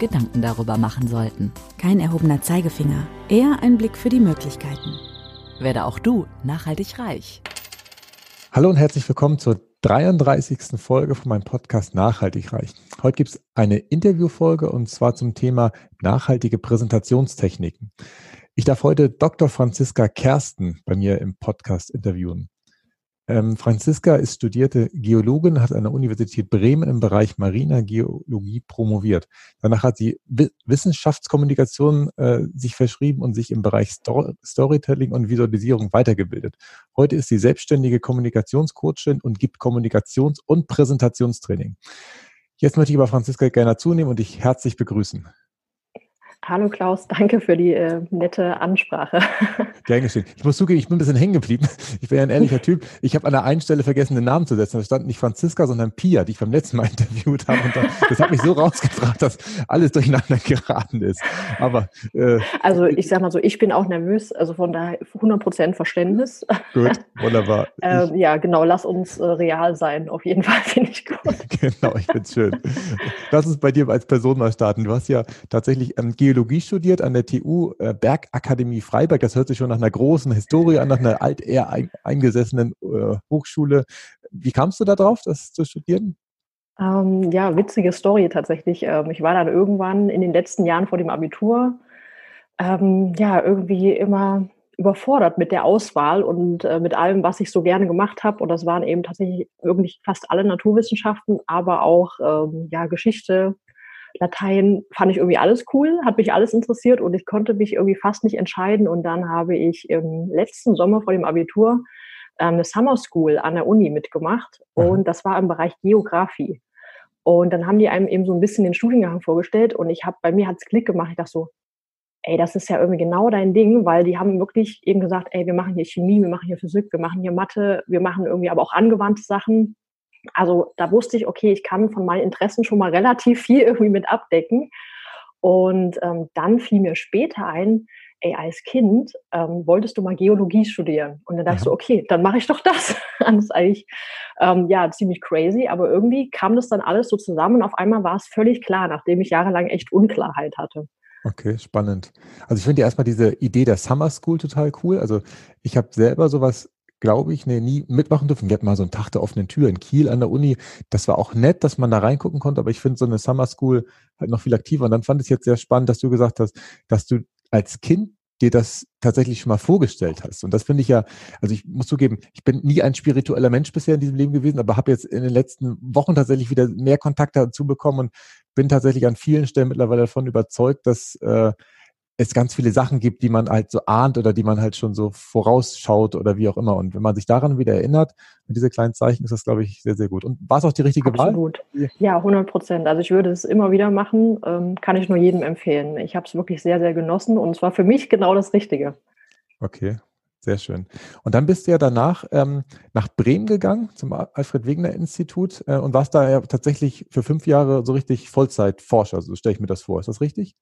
Gedanken darüber machen sollten. Kein erhobener Zeigefinger, eher ein Blick für die Möglichkeiten. Werde auch du nachhaltig reich. Hallo und herzlich willkommen zur 33. Folge von meinem Podcast Nachhaltig reich. Heute gibt es eine Interviewfolge und zwar zum Thema nachhaltige Präsentationstechniken. Ich darf heute Dr. Franziska Kersten bei mir im Podcast interviewen. Ähm, Franziska ist studierte Geologin, hat an der Universität Bremen im Bereich mariner Geologie promoviert. Danach hat sie Wissenschaftskommunikation äh, sich verschrieben und sich im Bereich Stor Storytelling und Visualisierung weitergebildet. Heute ist sie selbstständige Kommunikationscoachin und gibt Kommunikations- und Präsentationstraining. Jetzt möchte ich aber Franziska gerne zunehmen und dich herzlich begrüßen. Hallo Klaus, danke für die äh, nette Ansprache. Gern geschehen. Ich muss zugeben, ich bin ein bisschen hängen geblieben. Ich bin ja ein ehrlicher Typ. Ich habe an der einen Stelle vergessen, den Namen zu setzen. Da stand nicht Franziska, sondern Pia, die ich beim letzten Mal interviewt habe. Und das hat mich so rausgebracht, dass alles durcheinander geraten ist. Aber äh, also ich sag mal so, ich bin auch nervös, also von daher 100% Verständnis. Gut, wunderbar. ähm, ja, genau, lass uns äh, real sein. Auf jeden Fall finde ich gut. genau, ich finde es schön. Lass uns bei dir als Person mal starten. Du hast ja tatsächlich ähm, Geologie studiert an der TU äh, Bergakademie Freiberg. Das hört sich schon nach einer großen Historie an, nach einer alt eher ein, eingesessenen äh, Hochschule. Wie kamst du da drauf, das zu studieren? Ähm, ja, witzige Story tatsächlich. Ähm, ich war dann irgendwann in den letzten Jahren vor dem Abitur ähm, ja irgendwie immer überfordert mit der Auswahl und äh, mit allem, was ich so gerne gemacht habe. Und das waren eben tatsächlich irgendwie fast alle Naturwissenschaften, aber auch ähm, ja Geschichte, Latein fand ich irgendwie alles cool, hat mich alles interessiert und ich konnte mich irgendwie fast nicht entscheiden. Und dann habe ich im letzten Sommer vor dem Abitur ähm, eine Summer School an der Uni mitgemacht und das war im Bereich Geografie. Und dann haben die einem eben so ein bisschen den Studiengang vorgestellt und ich habe, bei mir hat es Klick gemacht. Ich dachte so, ey, das ist ja irgendwie genau dein Ding, weil die haben wirklich eben gesagt, ey, wir machen hier Chemie, wir machen hier Physik, wir machen hier Mathe, wir machen irgendwie aber auch angewandte Sachen. Also da wusste ich, okay, ich kann von meinen Interessen schon mal relativ viel irgendwie mit abdecken. Und ähm, dann fiel mir später ein, ey, als Kind ähm, wolltest du mal Geologie studieren. Und dann dachte ich so, okay, dann mache ich doch das. das ist eigentlich ähm, ja ziemlich crazy, aber irgendwie kam das dann alles so zusammen und auf einmal war es völlig klar, nachdem ich jahrelang echt Unklarheit hatte. Okay, spannend. Also ich finde ja erstmal diese Idee der Summer School total cool. Also ich habe selber sowas glaube ich, nee, nie mitmachen dürfen. Wir hatten mal so einen Tag der offenen Tür in Kiel an der Uni. Das war auch nett, dass man da reingucken konnte, aber ich finde so eine Summer School halt noch viel aktiver. Und dann fand ich es jetzt sehr spannend, dass du gesagt hast, dass du als Kind dir das tatsächlich schon mal vorgestellt hast. Und das finde ich ja, also ich muss zugeben, ich bin nie ein spiritueller Mensch bisher in diesem Leben gewesen, aber habe jetzt in den letzten Wochen tatsächlich wieder mehr Kontakt dazu bekommen und bin tatsächlich an vielen Stellen mittlerweile davon überzeugt, dass äh, es ganz viele Sachen gibt, die man halt so ahnt oder die man halt schon so vorausschaut oder wie auch immer. Und wenn man sich daran wieder erinnert, mit diese kleinen Zeichen, ist das, glaube ich, sehr, sehr gut. Und war es auch die richtige Absolut. Wahl? Ja, 100 Prozent. Also ich würde es immer wieder machen, ähm, kann ich nur jedem empfehlen. Ich habe es wirklich sehr, sehr genossen und es war für mich genau das Richtige. Okay, sehr schön. Und dann bist du ja danach ähm, nach Bremen gegangen, zum Alfred Wegener Institut äh, und warst da ja tatsächlich für fünf Jahre so richtig Vollzeitforscher, so stelle ich mir das vor. Ist das richtig?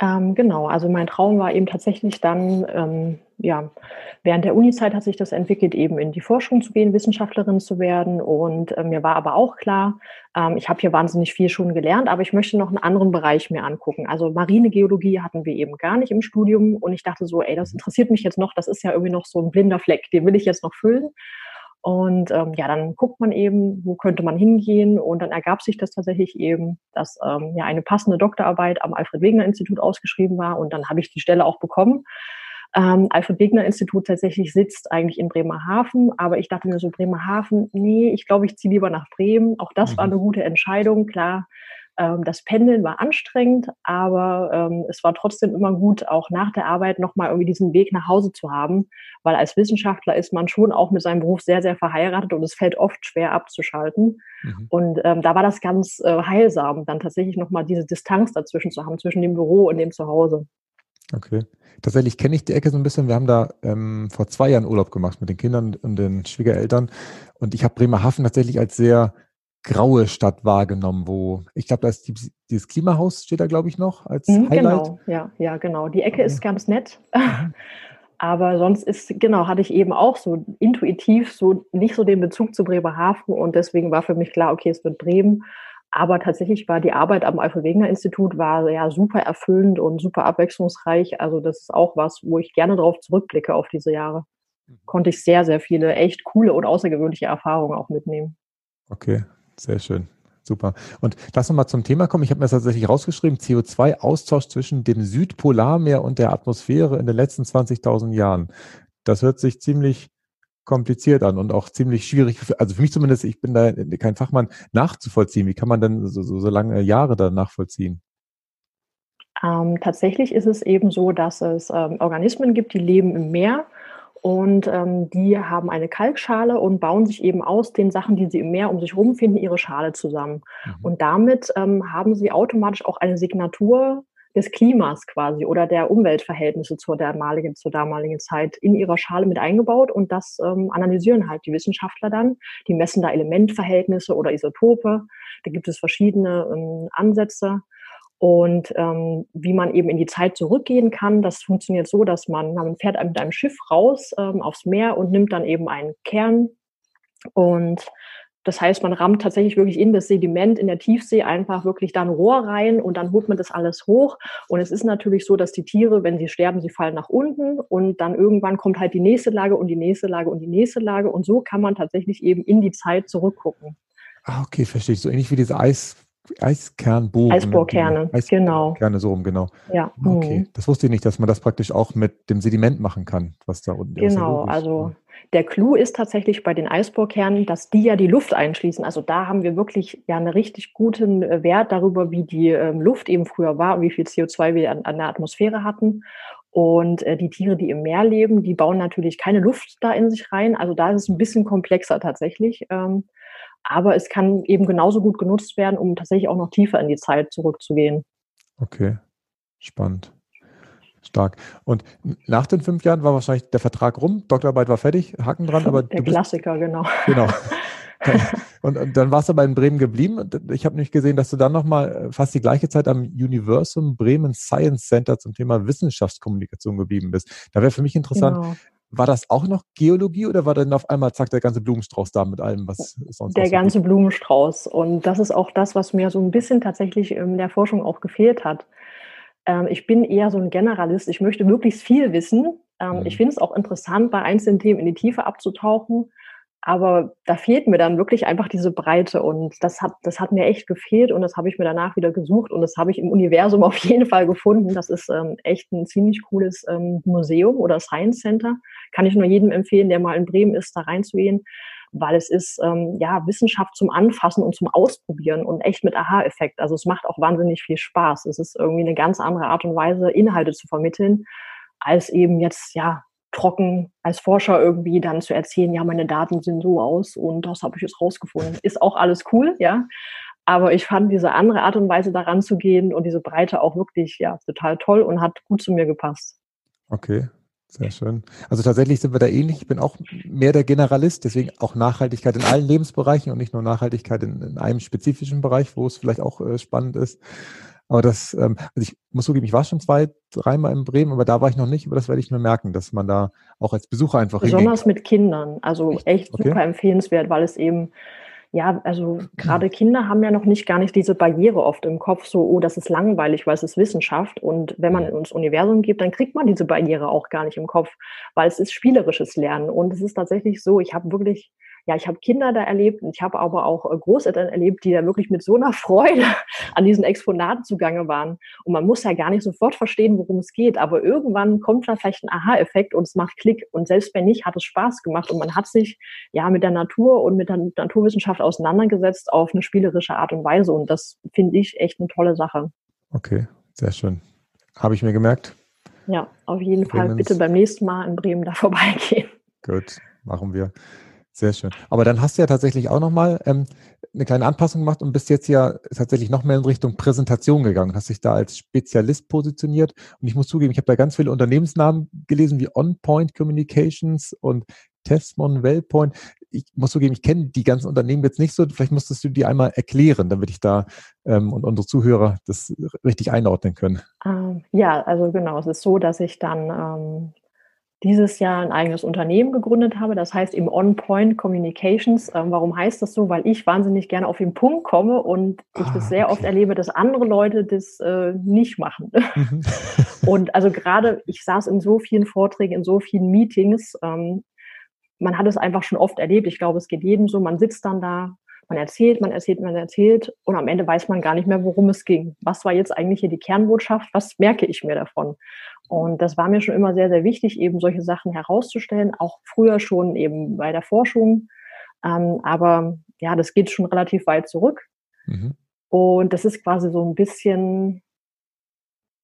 Ähm, genau, also mein Traum war eben tatsächlich dann, ähm, ja, während der Uni-Zeit hat sich das entwickelt, eben in die Forschung zu gehen, Wissenschaftlerin zu werden. Und äh, mir war aber auch klar, ähm, ich habe hier wahnsinnig viel schon gelernt, aber ich möchte noch einen anderen Bereich mir angucken. Also Marinegeologie hatten wir eben gar nicht im Studium und ich dachte so, ey, das interessiert mich jetzt noch, das ist ja irgendwie noch so ein blinder Fleck, den will ich jetzt noch füllen. Und ähm, ja, dann guckt man eben, wo könnte man hingehen. Und dann ergab sich das tatsächlich eben, dass ähm, ja eine passende Doktorarbeit am Alfred Wegener Institut ausgeschrieben war. Und dann habe ich die Stelle auch bekommen. Ähm, Alfred Wegener Institut tatsächlich sitzt eigentlich in Bremerhaven, aber ich dachte mir so, Bremerhaven, nee, ich glaube, ich ziehe lieber nach Bremen. Auch das mhm. war eine gute Entscheidung. Klar, ähm, das Pendeln war anstrengend, aber ähm, es war trotzdem immer gut, auch nach der Arbeit nochmal irgendwie diesen Weg nach Hause zu haben, weil als Wissenschaftler ist man schon auch mit seinem Beruf sehr, sehr verheiratet und es fällt oft schwer abzuschalten. Mhm. Und ähm, da war das ganz äh, heilsam, dann tatsächlich nochmal diese Distanz dazwischen zu haben, zwischen dem Büro und dem Zuhause. Okay. Tatsächlich kenne ich die Ecke so ein bisschen. Wir haben da ähm, vor zwei Jahren Urlaub gemacht mit den Kindern und den Schwiegereltern. Und ich habe Bremerhaven tatsächlich als sehr graue Stadt wahrgenommen, wo ich glaube, da ist die, dieses Klimahaus steht da, glaube ich, noch als mhm, Highlight. Genau, ja, ja, genau. Die Ecke ist ganz nett. Mhm. Aber sonst ist, genau, hatte ich eben auch so intuitiv so nicht so den Bezug zu Bremerhaven und deswegen war für mich klar, okay, es wird Bremen. Aber tatsächlich war die Arbeit am Alfred-Wegener-Institut war ja super erfüllend und super abwechslungsreich. Also das ist auch was, wo ich gerne darauf zurückblicke auf diese Jahre. Mhm. Konnte ich sehr, sehr viele echt coole und außergewöhnliche Erfahrungen auch mitnehmen. Okay, sehr schön. Super. Und lass uns mal zum Thema kommen. Ich habe mir das tatsächlich rausgeschrieben. CO2-Austausch zwischen dem Südpolarmeer und der Atmosphäre in den letzten 20.000 Jahren. Das hört sich ziemlich kompliziert an und auch ziemlich schwierig, also für mich zumindest, ich bin da kein Fachmann, nachzuvollziehen. Wie kann man denn so, so, so lange Jahre da nachvollziehen? Ähm, tatsächlich ist es eben so, dass es ähm, Organismen gibt, die leben im Meer und ähm, die haben eine Kalkschale und bauen sich eben aus den Sachen, die sie im Meer um sich herum finden, ihre Schale zusammen. Mhm. Und damit ähm, haben sie automatisch auch eine Signatur des Klimas quasi oder der Umweltverhältnisse zur damaligen, zur damaligen Zeit in ihrer Schale mit eingebaut. Und das ähm, analysieren halt die Wissenschaftler dann. Die messen da Elementverhältnisse oder Isotope. Da gibt es verschiedene ähm, Ansätze. Und ähm, wie man eben in die Zeit zurückgehen kann, das funktioniert so, dass man, man fährt mit einem Schiff raus ähm, aufs Meer und nimmt dann eben einen Kern. Und das heißt, man rammt tatsächlich wirklich in das Sediment in der Tiefsee einfach wirklich dann Rohr rein und dann holt man das alles hoch. Und es ist natürlich so, dass die Tiere, wenn sie sterben, sie fallen nach unten und dann irgendwann kommt halt die nächste Lage und die nächste Lage und die nächste Lage. Und so kann man tatsächlich eben in die Zeit zurückgucken. Ah, okay, verstehe ich. So ähnlich wie diese Eis Eiskernbogen. Eisbohrkerne, genau. Kerne so rum, genau. Ja. Ah, okay, mhm. das wusste ich nicht, dass man das praktisch auch mit dem Sediment machen kann, was da unten ist. Genau, also der Clou ist tatsächlich bei den Eisbohrkernen, dass die ja die Luft einschließen. Also da haben wir wirklich ja einen richtig guten äh, Wert darüber, wie die ähm, Luft eben früher war und wie viel CO2 wir an, an der Atmosphäre hatten. Und äh, die Tiere, die im Meer leben, die bauen natürlich keine Luft da in sich rein. Also da ist es ein bisschen komplexer tatsächlich. Ähm, aber es kann eben genauso gut genutzt werden, um tatsächlich auch noch tiefer in die Zeit zurückzugehen. Okay, spannend. Stark. Und nach den fünf Jahren war wahrscheinlich der Vertrag rum, Doktorarbeit war fertig, Haken dran, aber der Klassiker, genau. Genau. Und, und, dann warst du aber in Bremen geblieben. Ich habe nicht gesehen, dass du dann nochmal äh, fast die gleiche Zeit am Universum Bremen Science Center zum Thema Wissenschaftskommunikation geblieben bist. Da wäre für mich interessant, genau. War das auch noch Geologie oder war dann auf einmal, zack, der ganze Blumenstrauß da mit allem, was sonst Der ganze gibt? Blumenstrauß. Und das ist auch das, was mir so ein bisschen tatsächlich in der Forschung auch gefehlt hat. Ähm, ich bin eher so ein Generalist. Ich möchte möglichst viel wissen. Ähm, mhm. Ich finde es auch interessant, bei einzelnen Themen in die Tiefe abzutauchen. Aber da fehlt mir dann wirklich einfach diese Breite und das hat, das hat mir echt gefehlt und das habe ich mir danach wieder gesucht und das habe ich im Universum auf jeden Fall gefunden. Das ist ähm, echt ein ziemlich cooles ähm, Museum oder Science Center. Kann ich nur jedem empfehlen, der mal in Bremen ist, da reinzugehen, weil es ist ähm, ja Wissenschaft zum Anfassen und zum Ausprobieren und echt mit Aha-Effekt. Also es macht auch wahnsinnig viel Spaß. Es ist irgendwie eine ganz andere Art und Weise, Inhalte zu vermitteln, als eben jetzt ja trocken als Forscher irgendwie dann zu erzählen, ja, meine Daten sehen so aus und das habe ich jetzt rausgefunden. Ist auch alles cool, ja. Aber ich fand diese andere Art und Weise daran zu gehen und diese Breite auch wirklich, ja, total toll und hat gut zu mir gepasst. Okay, sehr schön. Also tatsächlich sind wir da ähnlich. Ich bin auch mehr der Generalist, deswegen auch Nachhaltigkeit in allen Lebensbereichen und nicht nur Nachhaltigkeit in, in einem spezifischen Bereich, wo es vielleicht auch äh, spannend ist. Aber das, ähm, also ich muss zugeben, ich war schon zwei, dreimal in Bremen, aber da war ich noch nicht, aber das werde ich mir merken, dass man da auch als Besucher einfach Besonders mit Kindern, also echt, echt okay. super empfehlenswert, weil es eben, ja, also gerade Kinder haben ja noch nicht gar nicht diese Barriere oft im Kopf, so, oh, das ist langweilig, weil es ist Wissenschaft. Und wenn man ins Universum geht, dann kriegt man diese Barriere auch gar nicht im Kopf, weil es ist spielerisches Lernen. Und es ist tatsächlich so, ich habe wirklich ja, ich habe Kinder da erlebt und ich habe aber auch äh, Großeltern erlebt, die da wirklich mit so einer Freude an diesen Exponaten zugange waren. Und man muss ja gar nicht sofort verstehen, worum es geht, aber irgendwann kommt da vielleicht ein Aha-Effekt und es macht Klick. Und selbst wenn nicht, hat es Spaß gemacht und man hat sich ja mit der Natur und mit der Naturwissenschaft auseinandergesetzt auf eine spielerische Art und Weise. Und das finde ich echt eine tolle Sache. Okay, sehr schön. Habe ich mir gemerkt. Ja, auf jeden Bremen Fall bitte beim nächsten Mal in Bremen da vorbeigehen. Gut, machen wir. Sehr schön. Aber dann hast du ja tatsächlich auch nochmal ähm, eine kleine Anpassung gemacht und bist jetzt ja tatsächlich noch mehr in Richtung Präsentation gegangen, hast dich da als Spezialist positioniert. Und ich muss zugeben, ich habe da ganz viele Unternehmensnamen gelesen wie OnPoint Communications und Tesmon, Wellpoint. Ich muss zugeben, ich kenne die ganzen Unternehmen jetzt nicht so. Vielleicht musstest du die einmal erklären, damit ich da ähm, und unsere Zuhörer das richtig einordnen können. Ähm, ja, also genau. Es ist so, dass ich dann ähm, dieses Jahr ein eigenes Unternehmen gegründet habe. Das heißt im On-Point Communications. Ähm, warum heißt das so? Weil ich wahnsinnig gerne auf den Punkt komme und ich ah, das sehr okay. oft erlebe, dass andere Leute das äh, nicht machen. Mhm. und also gerade, ich saß in so vielen Vorträgen, in so vielen Meetings. Ähm, man hat es einfach schon oft erlebt. Ich glaube, es geht jedem so. Man sitzt dann da, man erzählt, man erzählt, man erzählt und am Ende weiß man gar nicht mehr, worum es ging. Was war jetzt eigentlich hier die Kernbotschaft? Was merke ich mir davon? Und das war mir schon immer sehr, sehr wichtig, eben solche Sachen herauszustellen, auch früher schon eben bei der Forschung. Ähm, aber ja, das geht schon relativ weit zurück. Mhm. Und das ist quasi so ein bisschen,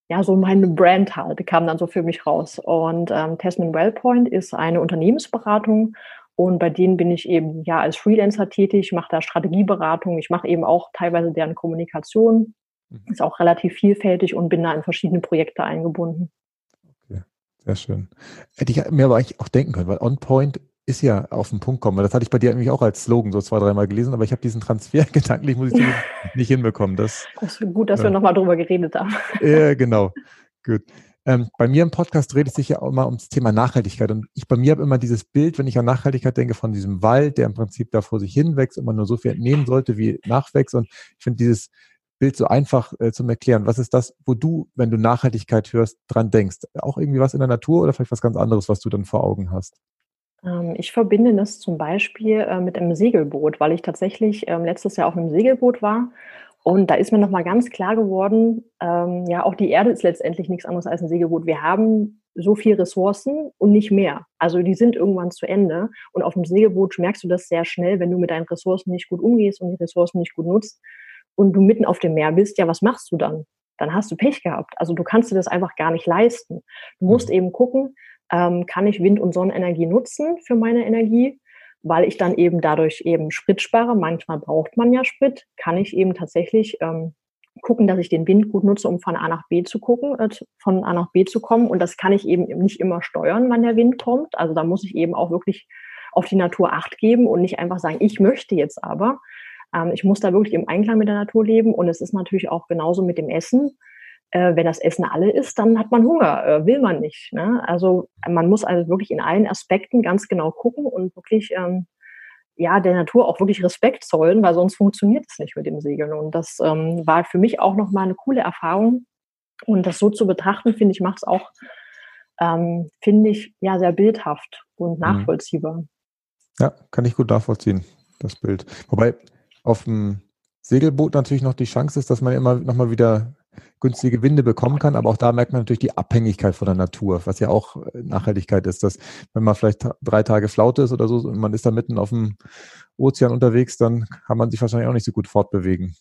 ja, so meine Brand halt, kam dann so für mich raus. Und ähm, Tasman Wellpoint ist eine Unternehmensberatung und bei denen bin ich eben ja als Freelancer tätig, mache da Strategieberatung, ich mache eben auch teilweise deren Kommunikation, mhm. ist auch relativ vielfältig und bin da in verschiedene Projekte eingebunden. Sehr schön. Hätte ich mir aber eigentlich auch denken können, weil On-Point ist ja auf den Punkt kommen. Das hatte ich bei dir nämlich auch als Slogan so zwei, dreimal gelesen, aber ich habe diesen Transfer gedanklich, muss ich nicht hinbekommen. Das, das ist gut, dass äh, wir nochmal drüber geredet haben. Ja, genau. Gut. Ähm, bei mir im Podcast dreht es sich ja auch immer ums Thema Nachhaltigkeit. Und ich bei mir habe immer dieses Bild, wenn ich an Nachhaltigkeit denke, von diesem Wald, der im Prinzip da vor sich hinwächst und man nur so viel entnehmen sollte, wie nachwächst. Und ich finde dieses Bild so einfach äh, zum Erklären. Was ist das, wo du, wenn du Nachhaltigkeit hörst, dran denkst? Auch irgendwie was in der Natur oder vielleicht was ganz anderes, was du dann vor Augen hast? Ähm, ich verbinde das zum Beispiel äh, mit einem Segelboot, weil ich tatsächlich ähm, letztes Jahr auf einem Segelboot war. Und da ist mir nochmal ganz klar geworden, ähm, ja, auch die Erde ist letztendlich nichts anderes als ein Segelboot. Wir haben so viel Ressourcen und nicht mehr. Also die sind irgendwann zu Ende. Und auf dem Segelboot merkst du das sehr schnell, wenn du mit deinen Ressourcen nicht gut umgehst und die Ressourcen nicht gut nutzt, und du mitten auf dem Meer bist, ja, was machst du dann? Dann hast du Pech gehabt. Also du kannst dir das einfach gar nicht leisten. Du musst mhm. eben gucken, ähm, kann ich Wind- und Sonnenenergie nutzen für meine Energie, weil ich dann eben dadurch eben Sprit spare. Manchmal braucht man ja Sprit. Kann ich eben tatsächlich ähm, gucken, dass ich den Wind gut nutze, um von A nach B zu gucken, äh, von A nach B zu kommen. Und das kann ich eben nicht immer steuern, wann der Wind kommt. Also da muss ich eben auch wirklich auf die Natur Acht geben und nicht einfach sagen, ich möchte jetzt aber, ähm, ich muss da wirklich im Einklang mit der Natur leben und es ist natürlich auch genauso mit dem Essen. Äh, wenn das Essen alle ist, dann hat man Hunger, äh, will man nicht. Ne? Also man muss also wirklich in allen Aspekten ganz genau gucken und wirklich ähm, ja der Natur auch wirklich Respekt zollen, weil sonst funktioniert es nicht mit dem Segeln. Und das ähm, war für mich auch nochmal eine coole Erfahrung. Und das so zu betrachten, finde ich, macht es auch, ähm, finde ich, ja, sehr bildhaft und mhm. nachvollziehbar. Ja, kann ich gut nachvollziehen, das Bild. Wobei, auf dem Segelboot natürlich noch die Chance ist, dass man immer noch mal wieder günstige Winde bekommen kann. Aber auch da merkt man natürlich die Abhängigkeit von der Natur, was ja auch äh, Nachhaltigkeit ist, dass wenn man vielleicht drei Tage Flaute ist oder so und man ist da mitten auf dem Ozean unterwegs, dann kann man sich wahrscheinlich auch nicht so gut fortbewegen.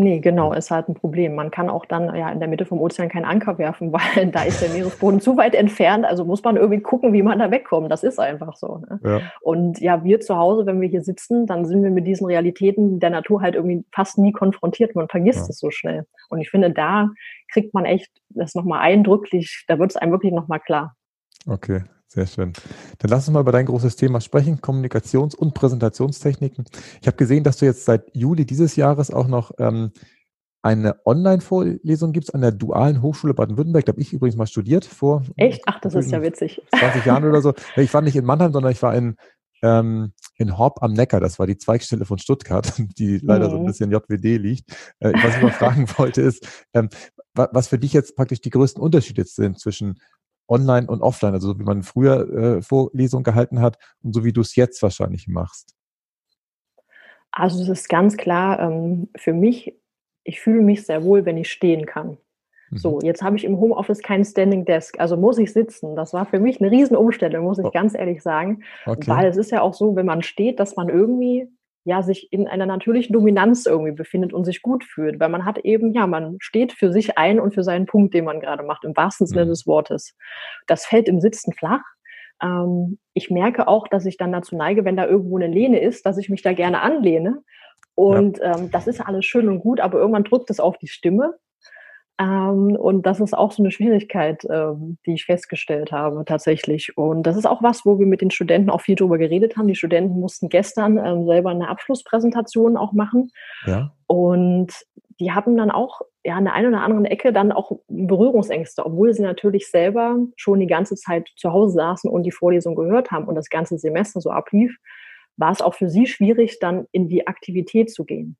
Nee, genau, ist halt ein Problem. Man kann auch dann ja in der Mitte vom Ozean keinen Anker werfen, weil da ist der Meeresboden zu weit entfernt. Also muss man irgendwie gucken, wie man da wegkommt. Das ist einfach so. Ne? Ja. Und ja, wir zu Hause, wenn wir hier sitzen, dann sind wir mit diesen Realitäten der Natur halt irgendwie fast nie konfrontiert. Man vergisst ja. es so schnell. Und ich finde, da kriegt man echt das nochmal eindrücklich, da wird es einem wirklich nochmal klar. Okay, sehr schön. Dann lass uns mal über dein großes Thema sprechen, Kommunikations- und Präsentationstechniken. Ich habe gesehen, dass du jetzt seit Juli dieses Jahres auch noch ähm, eine Online-Vorlesung gibst an der Dualen Hochschule Baden-Württemberg. Da habe ich übrigens mal studiert vor. Echt? Ach, das ist ja witzig. 20 Jahren oder so. Ich war nicht in Mannheim, sondern ich war in, ähm, in Horb am Neckar. Das war die Zweigstelle von Stuttgart, die leider mhm. so ein mhm. bisschen JWD liegt. Äh, was ich mal fragen wollte ist, ähm, was für dich jetzt praktisch die größten Unterschiede sind zwischen online und offline, also so wie man früher äh, Vorlesungen gehalten hat und so wie du es jetzt wahrscheinlich machst? Also es ist ganz klar ähm, für mich, ich fühle mich sehr wohl, wenn ich stehen kann. Mhm. So, jetzt habe ich im Homeoffice kein Standing Desk, also muss ich sitzen. Das war für mich eine Riesenumstellung, muss ich oh. ganz ehrlich sagen. Okay. Weil es ist ja auch so, wenn man steht, dass man irgendwie ja, sich in einer natürlichen Dominanz irgendwie befindet und sich gut fühlt, weil man hat eben, ja, man steht für sich ein und für seinen Punkt, den man gerade macht, im wahrsten Sinne mhm. des Wortes. Das fällt im Sitzen flach. Ähm, ich merke auch, dass ich dann dazu neige, wenn da irgendwo eine Lehne ist, dass ich mich da gerne anlehne. Und ja. ähm, das ist alles schön und gut, aber irgendwann drückt es auf die Stimme. Ähm, und das ist auch so eine Schwierigkeit, ähm, die ich festgestellt habe tatsächlich. Und das ist auch was, wo wir mit den Studenten auch viel drüber geredet haben. Die Studenten mussten gestern ähm, selber eine Abschlusspräsentation auch machen. Ja. Und die hatten dann auch ja an der einen oder anderen Ecke dann auch Berührungsängste, obwohl sie natürlich selber schon die ganze Zeit zu Hause saßen und die Vorlesung gehört haben und das ganze Semester so ablief, war es auch für sie schwierig, dann in die Aktivität zu gehen.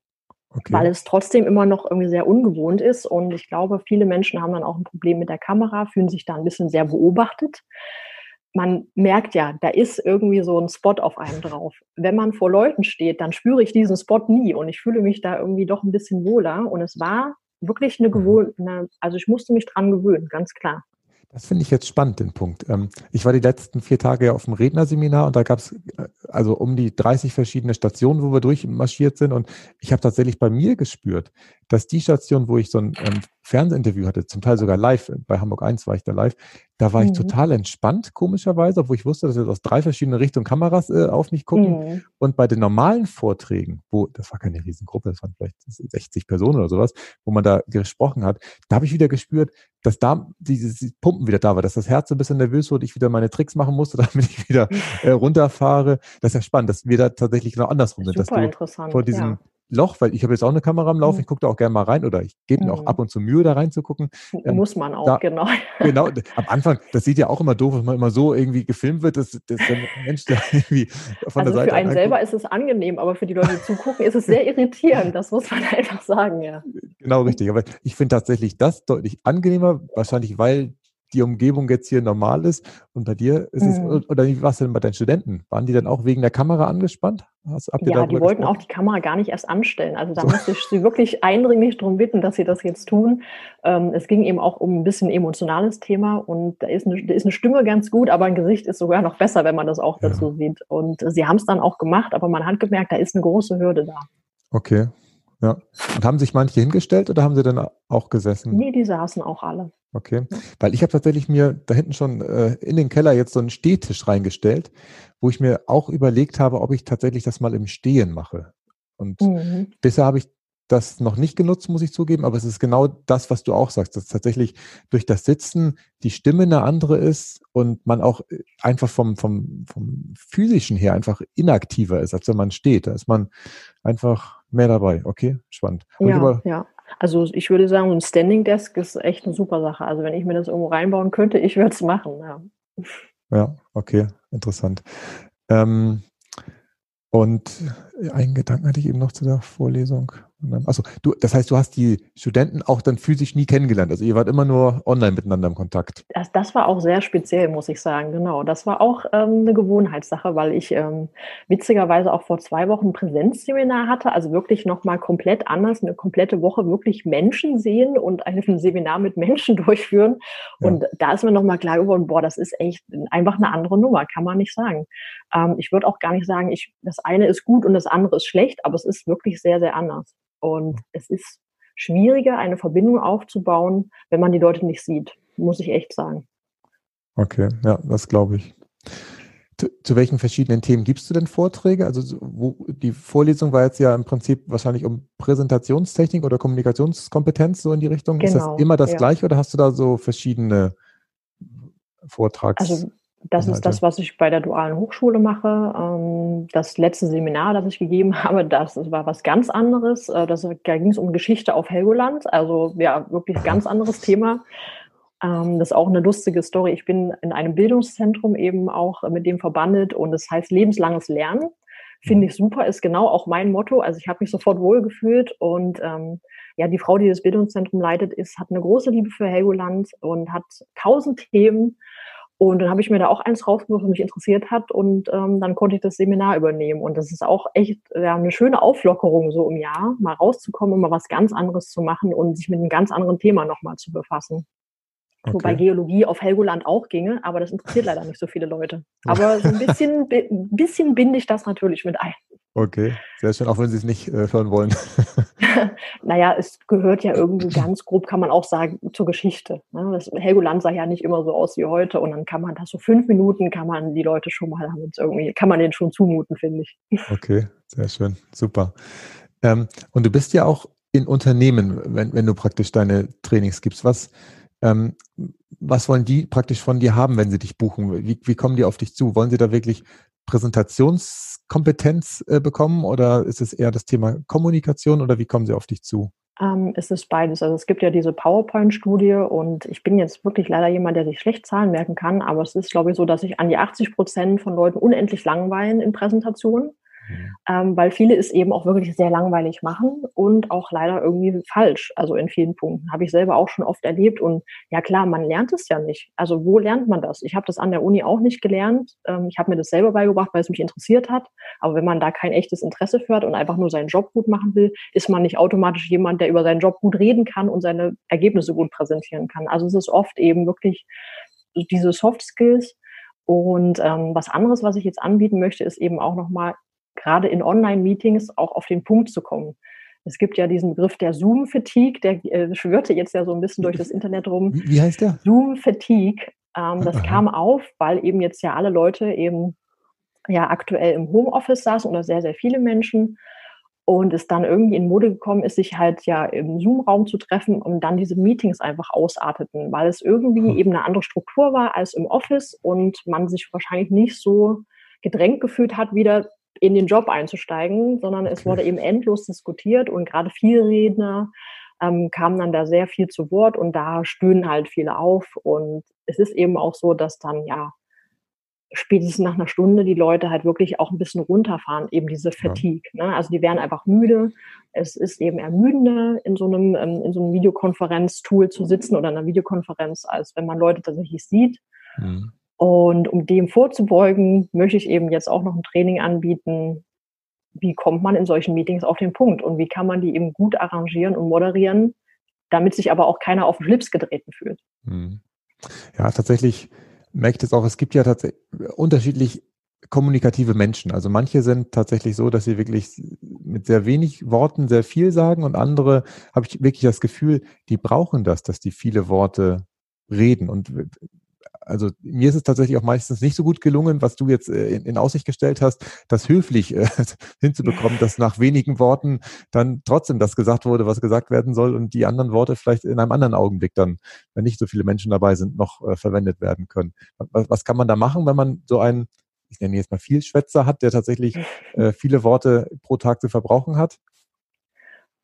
Okay. Weil es trotzdem immer noch irgendwie sehr ungewohnt ist. Und ich glaube, viele Menschen haben dann auch ein Problem mit der Kamera, fühlen sich da ein bisschen sehr beobachtet. Man merkt ja, da ist irgendwie so ein Spot auf einem drauf. Wenn man vor Leuten steht, dann spüre ich diesen Spot nie und ich fühle mich da irgendwie doch ein bisschen wohler. Und es war wirklich eine mhm. gewohnte, also ich musste mich dran gewöhnen, ganz klar. Das finde ich jetzt spannend, den Punkt. Ähm, ich war die letzten vier Tage auf dem Rednerseminar und da gab es äh, also um die 30 verschiedene Stationen, wo wir durchmarschiert sind. Und ich habe tatsächlich bei mir gespürt, dass die Station, wo ich so ein ähm, Fernsehinterview hatte, zum Teil sogar live, bei Hamburg 1 war ich da live, da war mhm. ich total entspannt, komischerweise, obwohl ich wusste, dass jetzt aus drei verschiedenen Richtungen Kameras äh, auf mich gucken. Mhm. Und bei den normalen Vorträgen, wo, das war keine Riesengruppe, das waren vielleicht 60 Personen oder sowas, wo man da gesprochen hat, da habe ich wieder gespürt, dass da dieses Pumpen wieder da war, dass das Herz so ein bisschen nervös wurde, ich wieder meine Tricks machen musste, damit ich wieder äh, runterfahre. Das ist ja spannend, dass wir da tatsächlich genau andersrum sind. Super interessant. Vor diesem ja. Loch, weil ich habe jetzt auch eine Kamera im Laufen, mhm. ich gucke da auch gerne mal rein oder ich gebe mir mhm. auch ab und zu Mühe, da reinzugucken. Ähm, Muss man auch, da, genau. Genau, am Anfang, das sieht ja auch immer doof, wenn man immer so irgendwie gefilmt wird, dass, dass der Mensch da irgendwie von also der Seite. Für einen selber ist es angenehm, aber für die Leute, die zugucken, ist es sehr irritierend, das muss man einfach sagen, ja. Genau, richtig. Aber ich finde tatsächlich das deutlich angenehmer, wahrscheinlich weil die Umgebung jetzt hier normal ist. Und bei dir ist mhm. es, oder wie war es denn bei deinen Studenten? Waren die dann auch wegen der Kamera angespannt? Hast, ja, die wollten gesprochen? auch die Kamera gar nicht erst anstellen. Also da so. musste ich sie wirklich eindringlich darum bitten, dass sie das jetzt tun. Ähm, es ging eben auch um ein bisschen emotionales Thema und da ist, eine, da ist eine Stimme ganz gut, aber ein Gesicht ist sogar noch besser, wenn man das auch ja. dazu sieht. Und sie haben es dann auch gemacht, aber man hat gemerkt, da ist eine große Hürde da. Okay. Ja. Und haben sich manche hingestellt oder haben sie dann auch gesessen? Nee, die saßen auch alle. Okay. Weil ich habe tatsächlich mir da hinten schon äh, in den Keller jetzt so einen Stehtisch reingestellt, wo ich mir auch überlegt habe, ob ich tatsächlich das mal im Stehen mache. Und mhm. bisher habe ich das noch nicht genutzt, muss ich zugeben, aber es ist genau das, was du auch sagst, dass tatsächlich durch das Sitzen die Stimme eine andere ist und man auch äh, einfach vom, vom, vom physischen her einfach inaktiver ist, als wenn man steht. Da ist man einfach mehr dabei. Okay, spannend. ja, ja. Also ich würde sagen, ein Standing Desk ist echt eine super Sache. Also wenn ich mir das irgendwo reinbauen könnte, ich würde es machen. Ja. ja, okay, interessant. Ähm, und einen Gedanken hatte ich eben noch zu der Vorlesung. Also du, das heißt, du hast die Studenten auch dann physisch nie kennengelernt. Also ihr wart immer nur online miteinander im Kontakt. Das, das war auch sehr speziell, muss ich sagen. Genau, das war auch ähm, eine Gewohnheitssache, weil ich ähm, witzigerweise auch vor zwei Wochen ein Präsenzseminar hatte. Also wirklich nochmal komplett anders, eine komplette Woche wirklich Menschen sehen und ein Seminar mit Menschen durchführen. Und ja. da ist mir nochmal klar geworden, boah, das ist echt einfach eine andere Nummer, kann man nicht sagen. Ähm, ich würde auch gar nicht sagen, ich, das eine ist gut und das andere ist schlecht, aber es ist wirklich sehr, sehr anders. Und es ist schwieriger, eine Verbindung aufzubauen, wenn man die Leute nicht sieht, muss ich echt sagen. Okay, ja, das glaube ich. Zu, zu, welchen verschiedenen Themen gibst du denn Vorträge? Also wo, die Vorlesung war jetzt ja im Prinzip wahrscheinlich um Präsentationstechnik oder Kommunikationskompetenz so in die Richtung. Genau, ist das genau, immer das ja. gleiche oder hast du da so verschiedene Vortrags? Also das ist das, was ich bei der dualen Hochschule mache. Ähm, das letzte Seminar, das ich gegeben habe, das war was ganz anderes. Äh, das, da ging es um Geschichte auf Helgoland. Also ja, wirklich ganz anderes Thema. Ähm, das ist auch eine lustige Story. Ich bin in einem Bildungszentrum eben auch mit dem verbandelt und es das heißt lebenslanges Lernen. Finde ich super, ist genau auch mein Motto. Also ich habe mich sofort wohlgefühlt und ähm, ja, die Frau, die das Bildungszentrum leitet, ist, hat eine große Liebe für Helgoland und hat tausend Themen und dann habe ich mir da auch eins rausgesucht, was mich interessiert hat. Und ähm, dann konnte ich das Seminar übernehmen. Und das ist auch echt ja, eine schöne Auflockerung so im Jahr, mal rauszukommen und mal was ganz anderes zu machen und sich mit einem ganz anderen Thema nochmal zu befassen. Okay. Wobei Geologie auf Helgoland auch ginge, aber das interessiert leider nicht so viele Leute. Aber so ein bisschen, ein bisschen binde ich das natürlich mit ein. Okay, sehr schön, auch wenn Sie es nicht äh, hören wollen. naja, es gehört ja irgendwie ganz grob, kann man auch sagen, zur Geschichte. Ne? Das Helgoland sah ja nicht immer so aus wie heute und dann kann man das so fünf Minuten, kann man die Leute schon mal haben irgendwie, kann man denen schon zumuten, finde ich. Okay, sehr schön, super. Ähm, und du bist ja auch in Unternehmen, wenn, wenn du praktisch deine Trainings gibst. Was, ähm, was wollen die praktisch von dir haben, wenn sie dich buchen? Wie, wie kommen die auf dich zu? Wollen sie da wirklich Präsentationskompetenz äh, bekommen oder ist es eher das Thema Kommunikation oder wie kommen sie auf dich zu? Ähm, es ist beides. Also es gibt ja diese PowerPoint-Studie und ich bin jetzt wirklich leider jemand, der sich schlecht Zahlen merken kann, aber es ist, glaube ich, so, dass sich an die 80 Prozent von Leuten unendlich langweilen in Präsentationen. Mhm. Ähm, weil viele es eben auch wirklich sehr langweilig machen und auch leider irgendwie falsch. Also in vielen Punkten habe ich selber auch schon oft erlebt. Und ja klar, man lernt es ja nicht. Also wo lernt man das? Ich habe das an der Uni auch nicht gelernt. Ähm, ich habe mir das selber beigebracht, weil es mich interessiert hat. Aber wenn man da kein echtes Interesse für hat und einfach nur seinen Job gut machen will, ist man nicht automatisch jemand, der über seinen Job gut reden kann und seine Ergebnisse gut präsentieren kann. Also es ist oft eben wirklich diese Soft Skills. Und ähm, was anderes, was ich jetzt anbieten möchte, ist eben auch nochmal gerade in Online-Meetings auch auf den Punkt zu kommen. Es gibt ja diesen Begriff der Zoom-Fatigue, der äh, schwirrte jetzt ja so ein bisschen durch das Internet rum. Wie heißt der? Zoom-Fatigue. Ähm, das Aha. kam auf, weil eben jetzt ja alle Leute eben ja aktuell im Homeoffice saßen oder sehr, sehr viele Menschen und es dann irgendwie in Mode gekommen ist, sich halt ja im Zoom-Raum zu treffen und dann diese Meetings einfach ausarteten, weil es irgendwie eben eine andere Struktur war als im Office und man sich wahrscheinlich nicht so gedrängt gefühlt hat, wieder in den Job einzusteigen, sondern es wurde eben endlos diskutiert und gerade viele Redner ähm, kamen dann da sehr viel zu Wort und da stöhnen halt viele auf. Und es ist eben auch so, dass dann ja spätestens nach einer Stunde die Leute halt wirklich auch ein bisschen runterfahren, eben diese Fatigue. Ne? Also die werden einfach müde. Es ist eben ermüdender, in so einem, ähm, in so einem Videokonferenztool zu sitzen oder in einer Videokonferenz, als wenn man Leute tatsächlich sieht. Mhm. Und um dem vorzubeugen, möchte ich eben jetzt auch noch ein Training anbieten. Wie kommt man in solchen Meetings auf den Punkt und wie kann man die eben gut arrangieren und moderieren, damit sich aber auch keiner auf den Schlips getreten fühlt. Hm. Ja, tatsächlich merke ich das auch. Es gibt ja tatsächlich unterschiedlich kommunikative Menschen. Also manche sind tatsächlich so, dass sie wirklich mit sehr wenig Worten sehr viel sagen und andere habe ich wirklich das Gefühl, die brauchen das, dass die viele Worte reden. Und also mir ist es tatsächlich auch meistens nicht so gut gelungen, was du jetzt äh, in, in, Aussicht gestellt hast, das höflich äh, hinzubekommen, dass nach wenigen Worten dann trotzdem das gesagt wurde, was gesagt werden soll und die anderen Worte vielleicht in einem anderen Augenblick dann, wenn nicht so viele Menschen dabei sind, noch äh, verwendet werden können. Was, was kann man da machen, wenn man so einen, ich nenne jetzt mal Vielschwätzer hat, der tatsächlich äh, viele Worte pro Tag zu verbrauchen hat?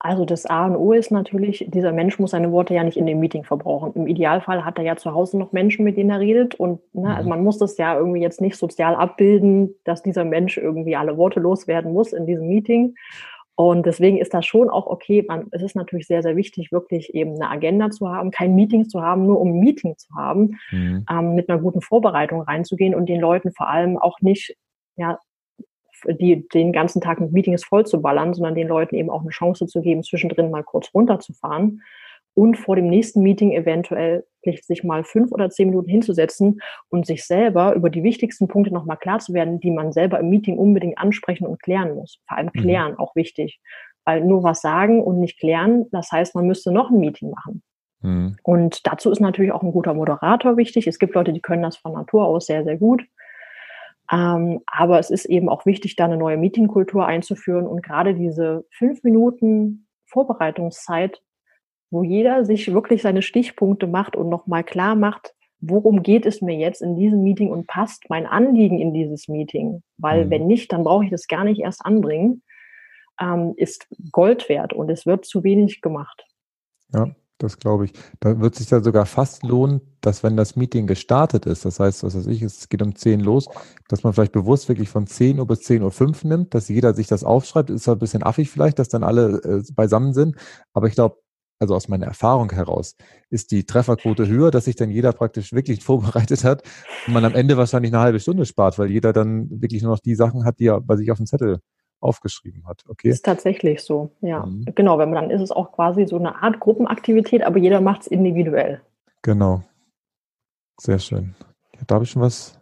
Also das A und O ist natürlich, dieser Mensch muss seine Worte ja nicht in dem Meeting verbrauchen. Im Idealfall hat er ja zu Hause noch Menschen, mit denen er redet. Und ne, also mhm. man muss das ja irgendwie jetzt nicht sozial abbilden, dass dieser Mensch irgendwie alle Worte loswerden muss in diesem Meeting. Und deswegen ist das schon auch okay. Man, es ist natürlich sehr, sehr wichtig, wirklich eben eine Agenda zu haben, kein Meeting zu haben, nur um ein Meeting zu haben, mhm. ähm, mit einer guten Vorbereitung reinzugehen und den Leuten vor allem auch nicht ja, die, den ganzen Tag mit Meetings voll zu ballern, sondern den Leuten eben auch eine Chance zu geben, zwischendrin mal kurz runterzufahren und vor dem nächsten Meeting eventuell sich mal fünf oder zehn Minuten hinzusetzen und sich selber über die wichtigsten Punkte nochmal klar zu werden, die man selber im Meeting unbedingt ansprechen und klären muss. Vor allem mhm. klären, mhm. auch wichtig. Weil nur was sagen und nicht klären, das heißt, man müsste noch ein Meeting machen. Mhm. Und dazu ist natürlich auch ein guter Moderator wichtig. Es gibt Leute, die können das von Natur aus sehr, sehr gut. Ähm, aber es ist eben auch wichtig, da eine neue Meetingkultur einzuführen und gerade diese fünf Minuten Vorbereitungszeit, wo jeder sich wirklich seine Stichpunkte macht und nochmal klar macht, worum geht es mir jetzt in diesem Meeting und passt mein Anliegen in dieses Meeting? Weil mhm. wenn nicht, dann brauche ich das gar nicht erst anbringen, ähm, ist Gold wert und es wird zu wenig gemacht. Ja, das glaube ich. Da wird sich ja sogar fast lohnen, dass wenn das Meeting gestartet ist, das heißt, was weiß ich, es geht um 10 los, dass man vielleicht bewusst wirklich von 10 Uhr bis 10.05 Uhr nimmt, dass jeder sich das aufschreibt. Ist zwar ein bisschen affig vielleicht, dass dann alle äh, beisammen sind, aber ich glaube, also aus meiner Erfahrung heraus, ist die Trefferquote höher, dass sich dann jeder praktisch wirklich vorbereitet hat und man am Ende wahrscheinlich eine halbe Stunde spart, weil jeder dann wirklich nur noch die Sachen hat, die er bei sich auf dem Zettel aufgeschrieben hat. Okay. Ist tatsächlich so, ja. Mhm. Genau, wenn man dann ist es auch quasi so eine Art Gruppenaktivität, aber jeder macht es individuell. Genau. Sehr schön. Ja, da habe ich schon was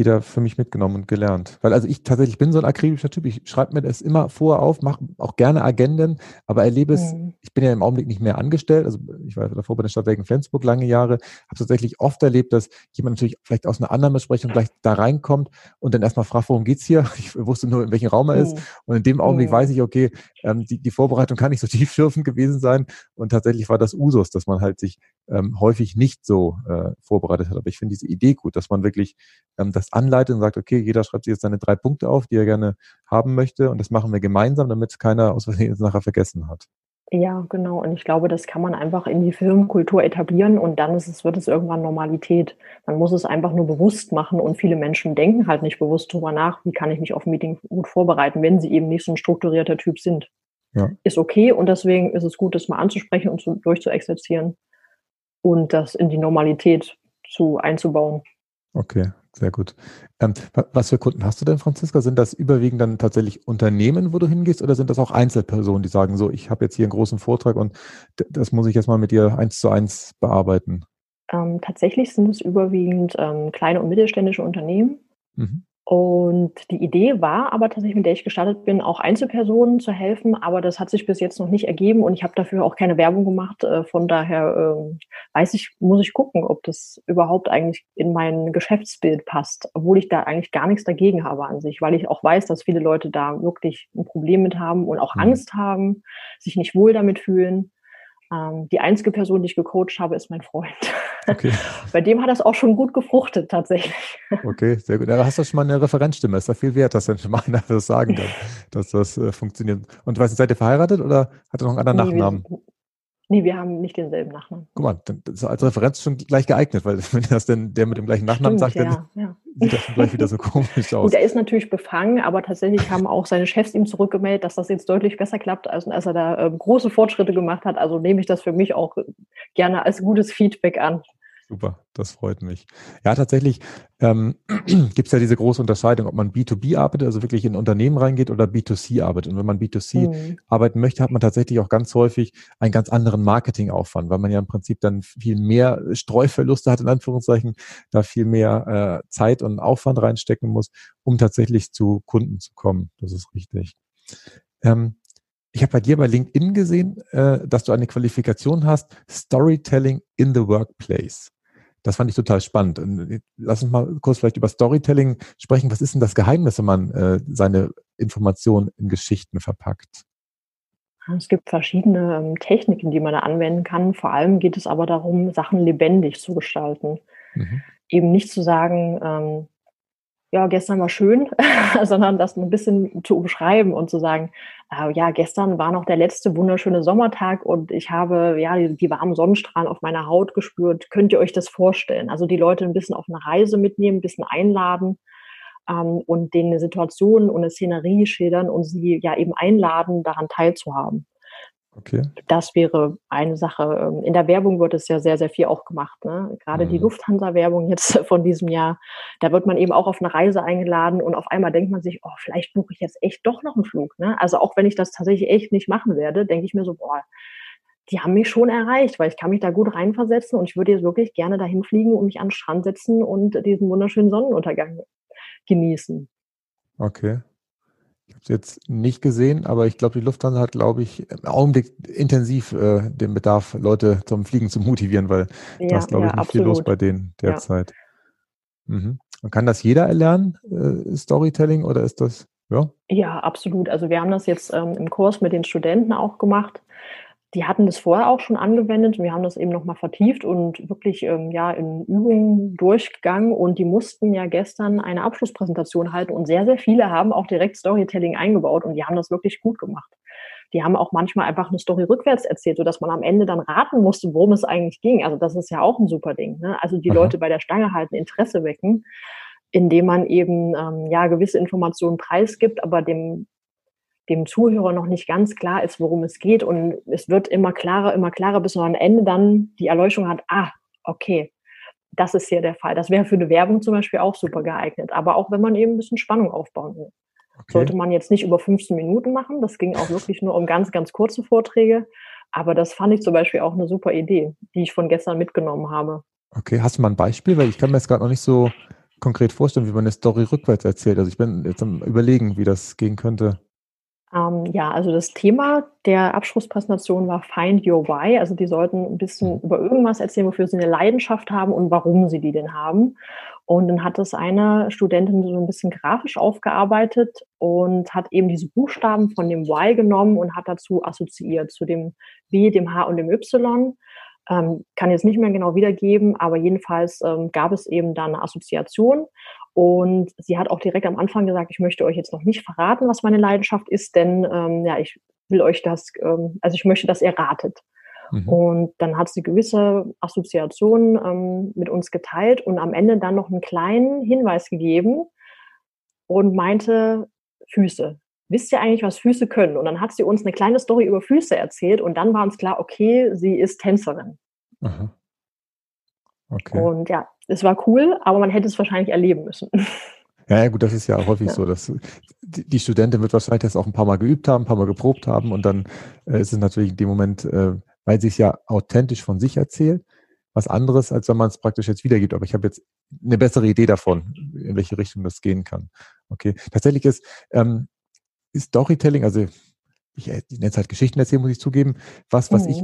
wieder für mich mitgenommen und gelernt. Weil also ich tatsächlich bin so ein akribischer Typ. Ich schreibe mir das immer vorher auf, mache auch gerne Agenden, aber erlebe es, mhm. ich bin ja im Augenblick nicht mehr angestellt. Also ich war davor bei der Stadt Wegen Flensburg lange Jahre, habe tatsächlich oft erlebt, dass jemand natürlich vielleicht aus einer anderen Besprechung gleich da reinkommt und dann erstmal fragt, worum geht's hier? Ich wusste nur, in welchem Raum er ist. Mhm. Und in dem Augenblick mhm. weiß ich, okay, ähm, die, die Vorbereitung kann nicht so tiefschürfend gewesen sein. Und tatsächlich war das Usus, dass man halt sich ähm, häufig nicht so äh, vorbereitet hat. Aber ich finde diese Idee gut, dass man wirklich ähm, das anleitet und sagt, okay, jeder schreibt sich jetzt seine drei Punkte auf, die er gerne haben möchte. Und das machen wir gemeinsam, damit keiner aus Versehen nachher vergessen hat. Ja, genau. Und ich glaube, das kann man einfach in die Firmenkultur etablieren und dann ist es, wird es irgendwann Normalität. Man muss es einfach nur bewusst machen und viele Menschen denken halt nicht bewusst darüber nach, wie kann ich mich auf ein Meeting gut vorbereiten, wenn sie eben nicht so ein strukturierter Typ sind. Ja. Ist okay und deswegen ist es gut, das mal anzusprechen und zu, durchzuexerzieren und das in die Normalität zu einzubauen. Okay, sehr gut. Ähm, was für Kunden hast du denn, Franziska? Sind das überwiegend dann tatsächlich Unternehmen, wo du hingehst, oder sind das auch Einzelpersonen, die sagen so, ich habe jetzt hier einen großen Vortrag und das muss ich jetzt mal mit dir eins zu eins bearbeiten? Ähm, tatsächlich sind es überwiegend ähm, kleine und mittelständische Unternehmen. Mhm. Und die Idee war aber tatsächlich, mit der ich gestartet bin, auch Einzelpersonen zu helfen, aber das hat sich bis jetzt noch nicht ergeben und ich habe dafür auch keine Werbung gemacht. Äh, von daher ähm, weiß ich, muss ich gucken, ob das überhaupt eigentlich in mein Geschäftsbild passt, obwohl ich da eigentlich gar nichts dagegen habe an sich, weil ich auch weiß, dass viele Leute da wirklich ein Problem mit haben und auch mhm. Angst haben, sich nicht wohl damit fühlen. Ähm, die einzige Person, die ich gecoacht habe, ist mein Freund. Okay. Bei dem hat das auch schon gut gefruchtet, tatsächlich. Okay, sehr gut. Da hast du schon mal eine Referenzstimme. Ist da viel wert, dass dann schon mal einer das sagen kann, dass das äh, funktioniert. Und weißt du, seid ihr verheiratet oder hat er noch einen anderen nee, Nachnamen? Nee, wir haben nicht denselben Nachnamen. Guck mal, dann ist als Referenz schon gleich geeignet, weil wenn das denn der mit dem gleichen Nachnamen Stimmt, sagt, dann ja, ja. sieht das schon gleich wieder so komisch aus. Und er ist natürlich befangen, aber tatsächlich haben auch seine Chefs ihm zurückgemeldet, dass das jetzt deutlich besser klappt, als, als er da äh, große Fortschritte gemacht hat. Also nehme ich das für mich auch gerne als gutes Feedback an. Super, das freut mich. Ja, tatsächlich ähm, gibt es ja diese große Unterscheidung, ob man B2B arbeitet, also wirklich in Unternehmen reingeht oder B2C arbeitet. Und wenn man B2C mhm. arbeiten möchte, hat man tatsächlich auch ganz häufig einen ganz anderen Marketingaufwand, weil man ja im Prinzip dann viel mehr Streuverluste hat, in Anführungszeichen, da viel mehr äh, Zeit und Aufwand reinstecken muss, um tatsächlich zu Kunden zu kommen. Das ist richtig. Ähm, ich habe bei dir bei LinkedIn gesehen, äh, dass du eine Qualifikation hast, Storytelling in the Workplace. Das fand ich total spannend. Und lass uns mal kurz vielleicht über Storytelling sprechen. Was ist denn das Geheimnis, wenn man äh, seine Informationen in Geschichten verpackt? Es gibt verschiedene ähm, Techniken, die man da anwenden kann. Vor allem geht es aber darum, Sachen lebendig zu gestalten. Mhm. Eben nicht zu sagen, ähm, ja, gestern war schön, sondern das ein bisschen zu umschreiben und zu sagen, äh, ja, gestern war noch der letzte wunderschöne Sommertag und ich habe ja die, die, warmen Sonnenstrahlen auf meiner Haut gespürt. Könnt ihr euch das vorstellen? Also die Leute ein bisschen auf eine Reise mitnehmen, ein bisschen einladen ähm, und denen eine Situation und eine Szenerie schildern und sie ja eben einladen, daran teilzuhaben. Okay. Das wäre eine Sache. Ähm, in der Werbung wird es ja sehr, sehr viel auch gemacht. Ne? Gerade mhm. die Lufthansa-Werbung jetzt von diesem Jahr, da wird man eben auch auf eine Reise eingeladen und auf einmal denkt man sich, oh, vielleicht buche ich jetzt echt doch noch einen Flug. Ne? Also auch wenn ich das tatsächlich echt nicht machen werde, denke ich mir so, boah, die haben mich schon erreicht, weil ich kann mich da gut reinversetzen und ich würde jetzt wirklich gerne dahin fliegen und mich an den Strand setzen und diesen wunderschönen Sonnenuntergang genießen. Okay. Ich habe es jetzt nicht gesehen, aber ich glaube, die Lufthansa hat, glaube ich, im Augenblick intensiv äh, den Bedarf, Leute zum Fliegen zu motivieren, weil ja, da ist, glaube ja, ich, nicht absolut. viel los bei denen derzeit. Ja. Mhm. Und kann das jeder erlernen, äh, Storytelling, oder ist das, ja? Ja, absolut. Also wir haben das jetzt ähm, im Kurs mit den Studenten auch gemacht die hatten das vorher auch schon angewendet. Wir haben das eben nochmal vertieft und wirklich ähm, ja in Übungen durchgegangen und die mussten ja gestern eine Abschlusspräsentation halten und sehr, sehr viele haben auch direkt Storytelling eingebaut und die haben das wirklich gut gemacht. Die haben auch manchmal einfach eine Story rückwärts erzählt, sodass man am Ende dann raten musste, worum es eigentlich ging. Also das ist ja auch ein super Ding. Ne? Also die Aha. Leute bei der Stange halten, Interesse wecken, indem man eben ähm, ja gewisse Informationen preisgibt, aber dem dem Zuhörer noch nicht ganz klar ist, worum es geht. Und es wird immer klarer, immer klarer, bis man am Ende dann die Erleuchtung hat, ah, okay, das ist hier der Fall. Das wäre für eine Werbung zum Beispiel auch super geeignet. Aber auch wenn man eben ein bisschen Spannung aufbauen will. Okay. Sollte man jetzt nicht über 15 Minuten machen. Das ging auch wirklich nur um ganz, ganz kurze Vorträge. Aber das fand ich zum Beispiel auch eine super Idee, die ich von gestern mitgenommen habe. Okay, hast du mal ein Beispiel? Weil ich kann mir jetzt gerade noch nicht so konkret vorstellen, wie man eine Story rückwärts erzählt? Also ich bin jetzt am überlegen, wie das gehen könnte. Ähm, ja, also das Thema der Abschlusspräsentation war Find Your Why. Also die sollten ein bisschen mhm. über irgendwas erzählen, wofür sie eine Leidenschaft haben und warum sie die denn haben. Und dann hat es eine Studentin so ein bisschen grafisch aufgearbeitet und hat eben diese Buchstaben von dem Y genommen und hat dazu assoziiert, zu dem W, dem H und dem Y. Ähm, kann jetzt nicht mehr genau wiedergeben, aber jedenfalls ähm, gab es eben da eine Assoziation. Und sie hat auch direkt am Anfang gesagt, ich möchte euch jetzt noch nicht verraten, was meine Leidenschaft ist, denn ähm, ja, ich will euch das, ähm, also ich möchte, dass ihr ratet. Mhm. Und dann hat sie gewisse Assoziationen ähm, mit uns geteilt und am Ende dann noch einen kleinen Hinweis gegeben und meinte Füße. Wisst ihr eigentlich, was Füße können? Und dann hat sie uns eine kleine Story über Füße erzählt und dann war uns klar, okay, sie ist Tänzerin. Aha. Okay. Und ja, es war cool, aber man hätte es wahrscheinlich erleben müssen. Ja, ja, gut, das ist ja häufig ja. so, dass die, die, Studentin wird wahrscheinlich das auch ein paar Mal geübt haben, ein paar Mal geprobt haben und dann äh, ist es natürlich in dem Moment äh, weil sie es ja authentisch von sich erzählt. Was anderes, als wenn man es praktisch jetzt wiedergibt. Aber ich habe jetzt eine bessere Idee davon, in welche Richtung das gehen kann. Okay. Tatsächlich ist, ähm, ist Storytelling, also ich, ich nenne es halt Geschichten erzählen, muss ich zugeben, was, was mhm. ich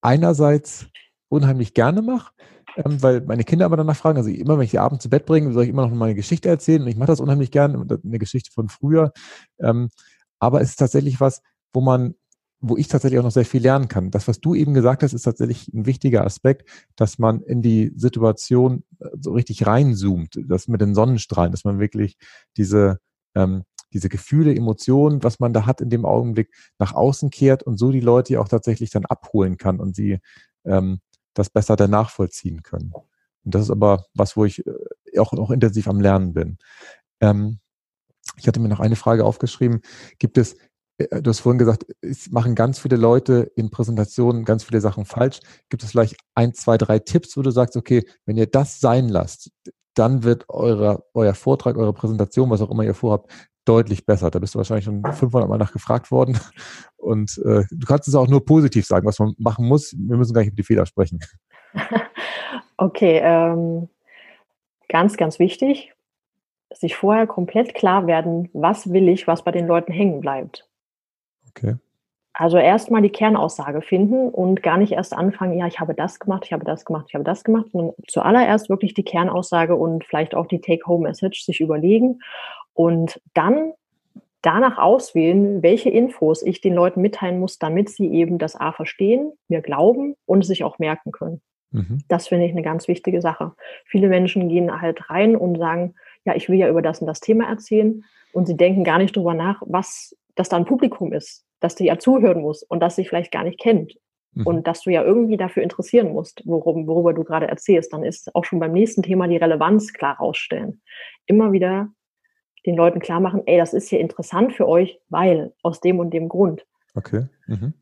einerseits unheimlich gerne mache, ähm, weil meine Kinder aber danach fragen, also immer, wenn ich die abends zu Bett bringe, soll ich immer noch mal eine Geschichte erzählen und ich mache das unheimlich gerne, eine Geschichte von früher. Ähm, aber es ist tatsächlich was, wo man wo ich tatsächlich auch noch sehr viel lernen kann. Das, was du eben gesagt hast, ist tatsächlich ein wichtiger Aspekt, dass man in die Situation äh, so richtig reinzoomt, das mit den Sonnenstrahlen, dass man wirklich diese, ähm, diese Gefühle, Emotionen, was man da hat in dem Augenblick, nach außen kehrt und so die Leute auch tatsächlich dann abholen kann und sie ähm, das besser dann nachvollziehen können. Und das ist aber was, wo ich äh, auch noch intensiv am Lernen bin. Ähm, ich hatte mir noch eine Frage aufgeschrieben. Gibt es äh, du hast vorhin gesagt, es machen ganz viele Leute in Präsentationen ganz viele Sachen falsch. Gibt es vielleicht ein, zwei, drei Tipps, wo du sagst, okay, wenn ihr das sein lasst, dann wird eure, euer Vortrag, eure Präsentation, was auch immer ihr vorhabt, deutlich besser. Da bist du wahrscheinlich schon 500 Mal nachgefragt worden. Und äh, du kannst es auch nur positiv sagen, was man machen muss. Wir müssen gar nicht über die Fehler sprechen. Okay, ähm, ganz, ganz wichtig, sich vorher komplett klar werden, was will ich, was bei den Leuten hängen bleibt. Okay. Also erstmal die Kernaussage finden und gar nicht erst anfangen, ja, ich habe das gemacht, ich habe das gemacht, ich habe das gemacht, sondern zuallererst wirklich die Kernaussage und vielleicht auch die Take-Home-Message sich überlegen und dann danach auswählen, welche Infos ich den Leuten mitteilen muss, damit sie eben das A verstehen, mir glauben und sich auch merken können. Mhm. Das finde ich eine ganz wichtige Sache. Viele Menschen gehen halt rein und sagen, ja, ich will ja über das und das Thema erzählen und sie denken gar nicht drüber nach, was das da ein Publikum ist, dass du ja zuhören musst und das sich vielleicht gar nicht kennt mhm. und dass du ja irgendwie dafür interessieren musst, worum, worüber du gerade erzählst, dann ist auch schon beim nächsten Thema die Relevanz klar rausstellen. Immer wieder den Leuten klar machen, ey, das ist hier interessant für euch, weil aus dem und dem Grund. Okay. Mhm.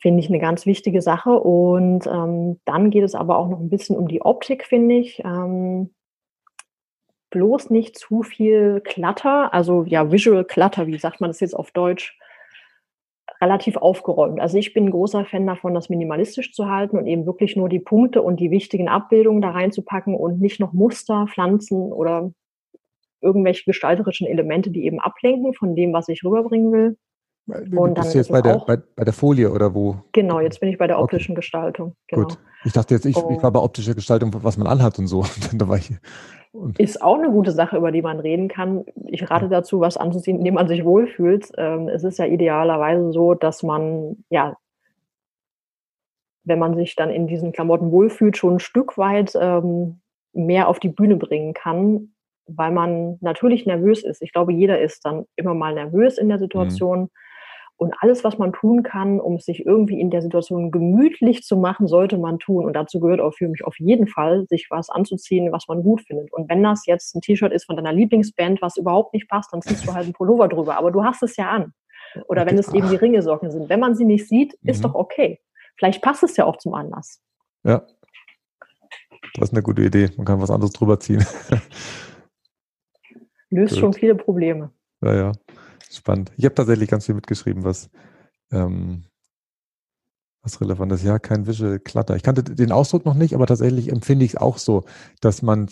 Finde ich eine ganz wichtige Sache. Und ähm, dann geht es aber auch noch ein bisschen um die Optik, finde ich. Ähm, bloß nicht zu viel Clutter, also ja, Visual Clutter, wie sagt man das jetzt auf Deutsch, relativ aufgeräumt. Also ich bin ein großer Fan davon, das minimalistisch zu halten und eben wirklich nur die Punkte und die wichtigen Abbildungen da reinzupacken und nicht noch Muster, Pflanzen oder irgendwelche gestalterischen Elemente, die eben ablenken von dem, was ich rüberbringen will. Und bist du jetzt bei der, bei, bei, der Folie oder wo? Genau, jetzt bin ich bei der optischen okay. Gestaltung. Genau. Gut. Ich dachte jetzt, ich, ich, war bei optischer Gestaltung, was man anhat und so. und ist auch eine gute Sache, über die man reden kann. Ich rate dazu, was anzuziehen, indem man sich wohlfühlt. Ähm, es ist ja idealerweise so, dass man, ja, wenn man sich dann in diesen Klamotten wohlfühlt, schon ein Stück weit ähm, mehr auf die Bühne bringen kann, weil man natürlich nervös ist. Ich glaube, jeder ist dann immer mal nervös in der mhm. Situation. Mhm und alles, was man tun kann, um sich irgendwie in der Situation gemütlich zu machen, sollte man tun. Und dazu gehört auch für mich auf jeden Fall, sich was anzuziehen, was man gut findet. Und wenn das jetzt ein T-Shirt ist von deiner Lieblingsband, was überhaupt nicht passt, dann ziehst du halt einen Pullover drüber. Aber du hast es ja an. Oder wenn es eben die Ringesocken sind. Wenn man sie nicht sieht, ist mhm. doch okay. Vielleicht passt es ja auch zum Anlass. Ja. Das ist eine gute Idee. Man kann was anderes drüber ziehen. Löst Gut. schon viele Probleme. Ja, ja. Spannend. Ich habe tatsächlich ganz viel mitgeschrieben, was, ähm, was relevant ist. Ja, kein Visual Clutter. Ich kannte den Ausdruck noch nicht, aber tatsächlich empfinde ich es auch so, dass man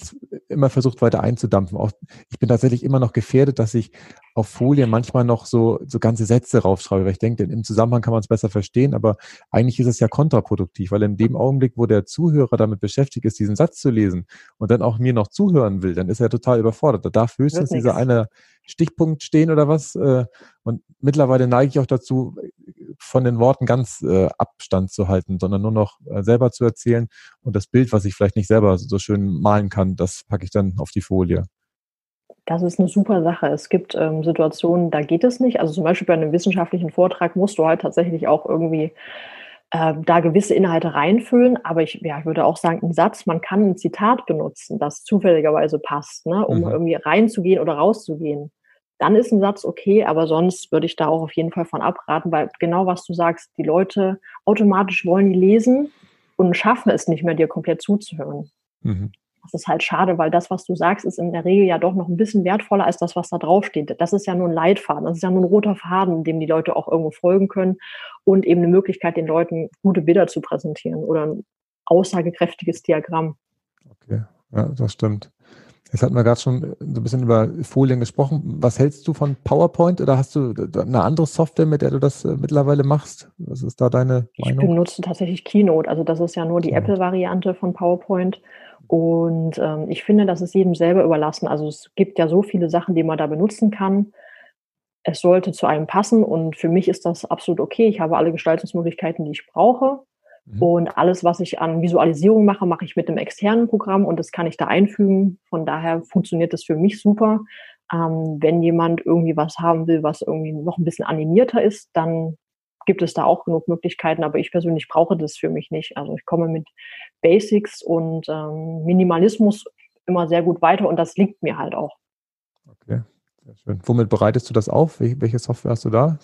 immer versucht weiter einzudampfen. Auch, ich bin tatsächlich immer noch gefährdet, dass ich auf Folien manchmal noch so, so ganze Sätze raufschreibe, weil ich denke, im Zusammenhang kann man es besser verstehen, aber eigentlich ist es ja kontraproduktiv, weil in dem Augenblick, wo der Zuhörer damit beschäftigt ist, diesen Satz zu lesen und dann auch mir noch zuhören will, dann ist er total überfordert. Da darf höchstens dieser eine Stichpunkt stehen oder was. Äh, und mittlerweile neige ich auch dazu, von den Worten ganz äh, Abstand zu halten, sondern nur noch äh, selber zu erzählen und das Bild, was ich vielleicht nicht selber so schön malen kann, das packe ich dann auf die Folie. Das ist eine super Sache. Es gibt ähm, Situationen, da geht es nicht. Also zum Beispiel bei einem wissenschaftlichen Vortrag musst du halt tatsächlich auch irgendwie äh, da gewisse Inhalte reinfüllen. Aber ich, ja, ich würde auch sagen, ein Satz, man kann ein Zitat benutzen, das zufälligerweise passt, ne, um mhm. irgendwie reinzugehen oder rauszugehen. Dann ist ein Satz okay, aber sonst würde ich da auch auf jeden Fall von abraten, weil genau was du sagst, die Leute automatisch wollen die lesen und schaffen es nicht mehr, dir komplett zuzuhören. Mhm. Das ist halt schade, weil das, was du sagst, ist in der Regel ja doch noch ein bisschen wertvoller als das, was da draufsteht. Das ist ja nur ein Leitfaden, das ist ja nur ein roter Faden, dem die Leute auch irgendwo folgen können und eben eine Möglichkeit, den Leuten gute Bilder zu präsentieren oder ein aussagekräftiges Diagramm. Okay, ja, das stimmt. Jetzt hatten wir gerade schon so ein bisschen über Folien gesprochen. Was hältst du von PowerPoint oder hast du eine andere Software, mit der du das äh, mittlerweile machst? Was ist da deine Meinung? Ich benutze tatsächlich Keynote. Also das ist ja nur die ja. Apple-Variante von PowerPoint. Und ähm, ich finde, das ist jedem selber überlassen. Also es gibt ja so viele Sachen, die man da benutzen kann. Es sollte zu einem passen und für mich ist das absolut okay. Ich habe alle Gestaltungsmöglichkeiten, die ich brauche. Mhm. Und alles, was ich an Visualisierung mache, mache ich mit einem externen Programm und das kann ich da einfügen. Von daher funktioniert das für mich super. Ähm, wenn jemand irgendwie was haben will, was irgendwie noch ein bisschen animierter ist, dann gibt es da auch genug Möglichkeiten, aber ich persönlich brauche das für mich nicht. Also ich komme mit Basics und ähm, Minimalismus immer sehr gut weiter und das liegt mir halt auch. Okay, sehr schön. Womit bereitest du das auf? Welche Software hast du da?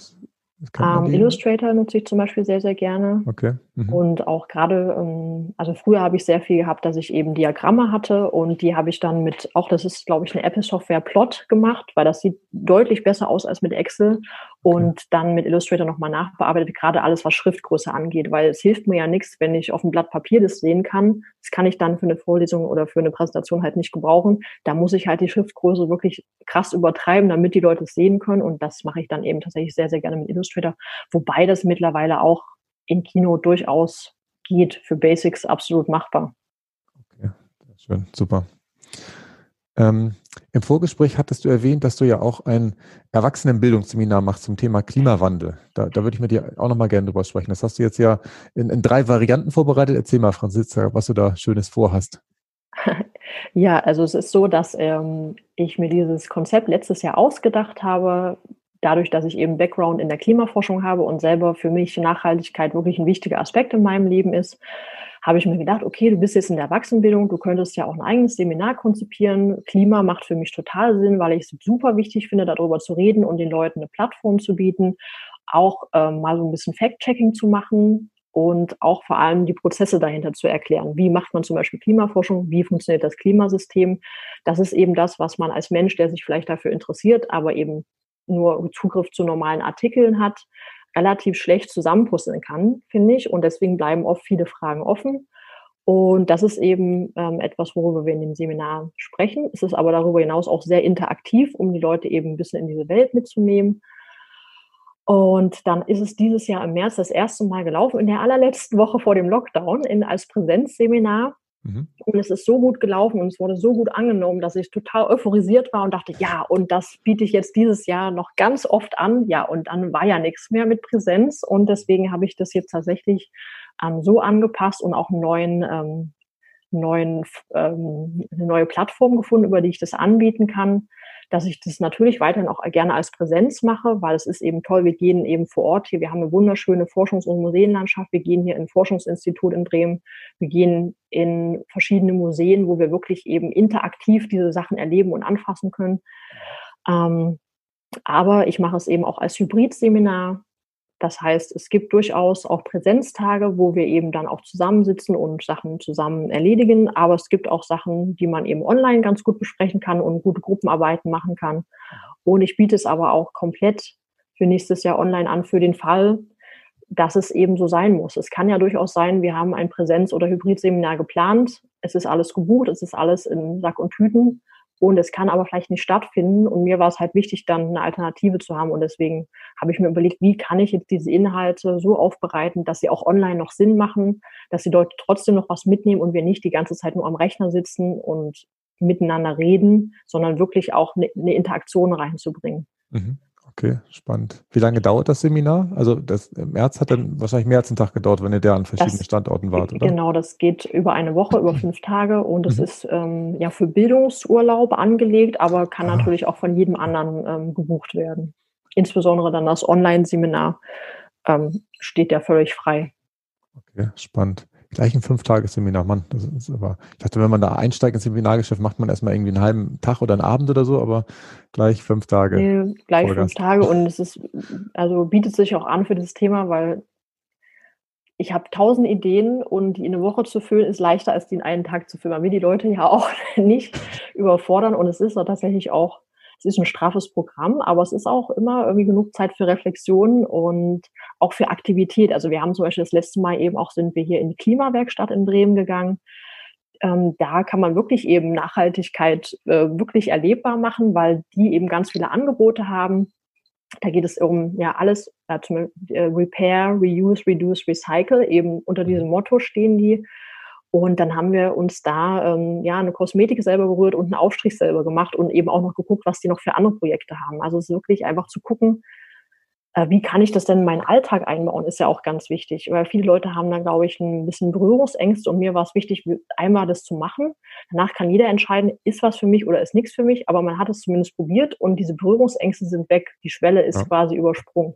Um, ähm, Illustrator nutze ich zum Beispiel sehr, sehr gerne. Okay. Mhm. Und auch gerade, ähm, also früher habe ich sehr viel gehabt, dass ich eben Diagramme hatte und die habe ich dann mit, auch das ist, glaube ich, eine Apple-Software Plot gemacht, weil das sieht deutlich besser aus als mit Excel und okay. dann mit Illustrator nochmal nachbearbeitet, gerade alles, was Schriftgröße angeht, weil es hilft mir ja nichts, wenn ich auf dem Blatt Papier das sehen kann. Das kann ich dann für eine Vorlesung oder für eine Präsentation halt nicht gebrauchen. Da muss ich halt die Schriftgröße wirklich krass übertreiben, damit die Leute es sehen können und das mache ich dann eben tatsächlich sehr, sehr gerne mit Illustrator, wobei das mittlerweile auch in Kino durchaus geht, für Basics absolut machbar. Okay, schön, super. Ähm, Im Vorgespräch hattest du erwähnt, dass du ja auch ein Erwachsenenbildungsseminar machst zum Thema Klimawandel. Da, da würde ich mit dir auch nochmal gerne drüber sprechen. Das hast du jetzt ja in, in drei Varianten vorbereitet. Erzähl mal, Franziska, was du da Schönes vorhast. Ja, also es ist so, dass ähm, ich mir dieses Konzept letztes Jahr ausgedacht habe, dadurch, dass ich eben Background in der Klimaforschung habe und selber für mich Nachhaltigkeit wirklich ein wichtiger Aspekt in meinem Leben ist, habe ich mir gedacht, okay, du bist jetzt in der Erwachsenenbildung, du könntest ja auch ein eigenes Seminar konzipieren. Klima macht für mich total Sinn, weil ich es super wichtig finde, darüber zu reden und den Leuten eine Plattform zu bieten, auch ähm, mal so ein bisschen Fact-Checking zu machen und auch vor allem die Prozesse dahinter zu erklären. Wie macht man zum Beispiel Klimaforschung? Wie funktioniert das Klimasystem? Das ist eben das, was man als Mensch, der sich vielleicht dafür interessiert, aber eben nur Zugriff zu normalen Artikeln hat, relativ schlecht zusammenpuzzeln kann, finde ich. Und deswegen bleiben oft viele Fragen offen. Und das ist eben ähm, etwas, worüber wir in dem Seminar sprechen. Es ist aber darüber hinaus auch sehr interaktiv, um die Leute eben ein bisschen in diese Welt mitzunehmen. Und dann ist es dieses Jahr im März das erste Mal gelaufen, in der allerletzten Woche vor dem Lockdown, in, als Präsenzseminar. Mhm. Und es ist so gut gelaufen und es wurde so gut angenommen, dass ich total euphorisiert war und dachte, ja, und das biete ich jetzt dieses Jahr noch ganz oft an. Ja, und dann war ja nichts mehr mit Präsenz und deswegen habe ich das jetzt tatsächlich ähm, so angepasst und auch einen neuen, ähm, neuen, ähm, eine neue Plattform gefunden, über die ich das anbieten kann dass ich das natürlich weiterhin auch gerne als Präsenz mache, weil es ist eben toll, wir gehen eben vor Ort hier, wir haben eine wunderschöne Forschungs- und Museenlandschaft, wir gehen hier in ein Forschungsinstitut in Bremen, wir gehen in verschiedene Museen, wo wir wirklich eben interaktiv diese Sachen erleben und anfassen können. Ähm, aber ich mache es eben auch als Hybridseminar. Das heißt, es gibt durchaus auch Präsenztage, wo wir eben dann auch zusammensitzen und Sachen zusammen erledigen. Aber es gibt auch Sachen, die man eben online ganz gut besprechen kann und gute Gruppenarbeiten machen kann. Und ich biete es aber auch komplett für nächstes Jahr online an für den Fall, dass es eben so sein muss. Es kann ja durchaus sein, wir haben ein Präsenz- oder Hybridseminar geplant, es ist alles gebucht, es ist alles in Sack und Tüten und es kann aber vielleicht nicht stattfinden. Und mir war es halt wichtig, dann eine Alternative zu haben. Und deswegen habe ich mir überlegt, wie kann ich jetzt diese Inhalte so aufbereiten, dass sie auch online noch Sinn machen, dass die Leute trotzdem noch was mitnehmen und wir nicht die ganze Zeit nur am Rechner sitzen und miteinander reden, sondern wirklich auch eine, Interaktion reinzubringen. Mhm. Okay, spannend. Wie lange dauert das Seminar? Also das im März hat dann wahrscheinlich mehr als einen Tag gedauert, wenn ihr da an verschiedenen das, Standorten wart, oder? Genau, das geht über eine Woche, über fünf Tage und es mhm. ist ähm, ja für Bildungsurlaub angelegt, aber kann ah. natürlich auch von jedem anderen ähm, gebucht werden. Insbesondere dann das Online-Seminar ähm, steht ja völlig frei. Okay, spannend. Gleich ein Fünf-Tage-Seminar, Mann. Das ist aber, ich dachte, wenn man da einsteigt ins Seminargeschäft, macht man erstmal irgendwie einen halben Tag oder einen Abend oder so, aber gleich fünf Tage. Nee, gleich Vollgas. fünf Tage und es ist, also bietet sich auch an für dieses Thema, weil ich habe tausend Ideen und die in eine Woche zu füllen, ist leichter als die in einen Tag zu füllen. Man will die Leute ja auch nicht überfordern und es ist tatsächlich auch es ist ein straffes Programm, aber es ist auch immer irgendwie genug Zeit für Reflexion und auch für Aktivität. Also wir haben zum Beispiel das letzte Mal eben auch sind wir hier in die Klimawerkstatt in Bremen gegangen. Ähm, da kann man wirklich eben Nachhaltigkeit äh, wirklich erlebbar machen, weil die eben ganz viele Angebote haben. Da geht es um ja alles, äh, zum, äh, Repair, Reuse, Reduce, Recycle. Eben unter diesem Motto stehen die. Und dann haben wir uns da ähm, ja eine Kosmetik selber berührt und einen Aufstrich selber gemacht und eben auch noch geguckt, was die noch für andere Projekte haben. Also es ist wirklich einfach zu gucken, äh, wie kann ich das denn in meinen Alltag einbauen, ist ja auch ganz wichtig. Weil viele Leute haben dann, glaube ich, ein bisschen Berührungsängste und mir war es wichtig, einmal das zu machen. Danach kann jeder entscheiden, ist was für mich oder ist nichts für mich, aber man hat es zumindest probiert und diese Berührungsängste sind weg. Die Schwelle ist ja. quasi übersprungen.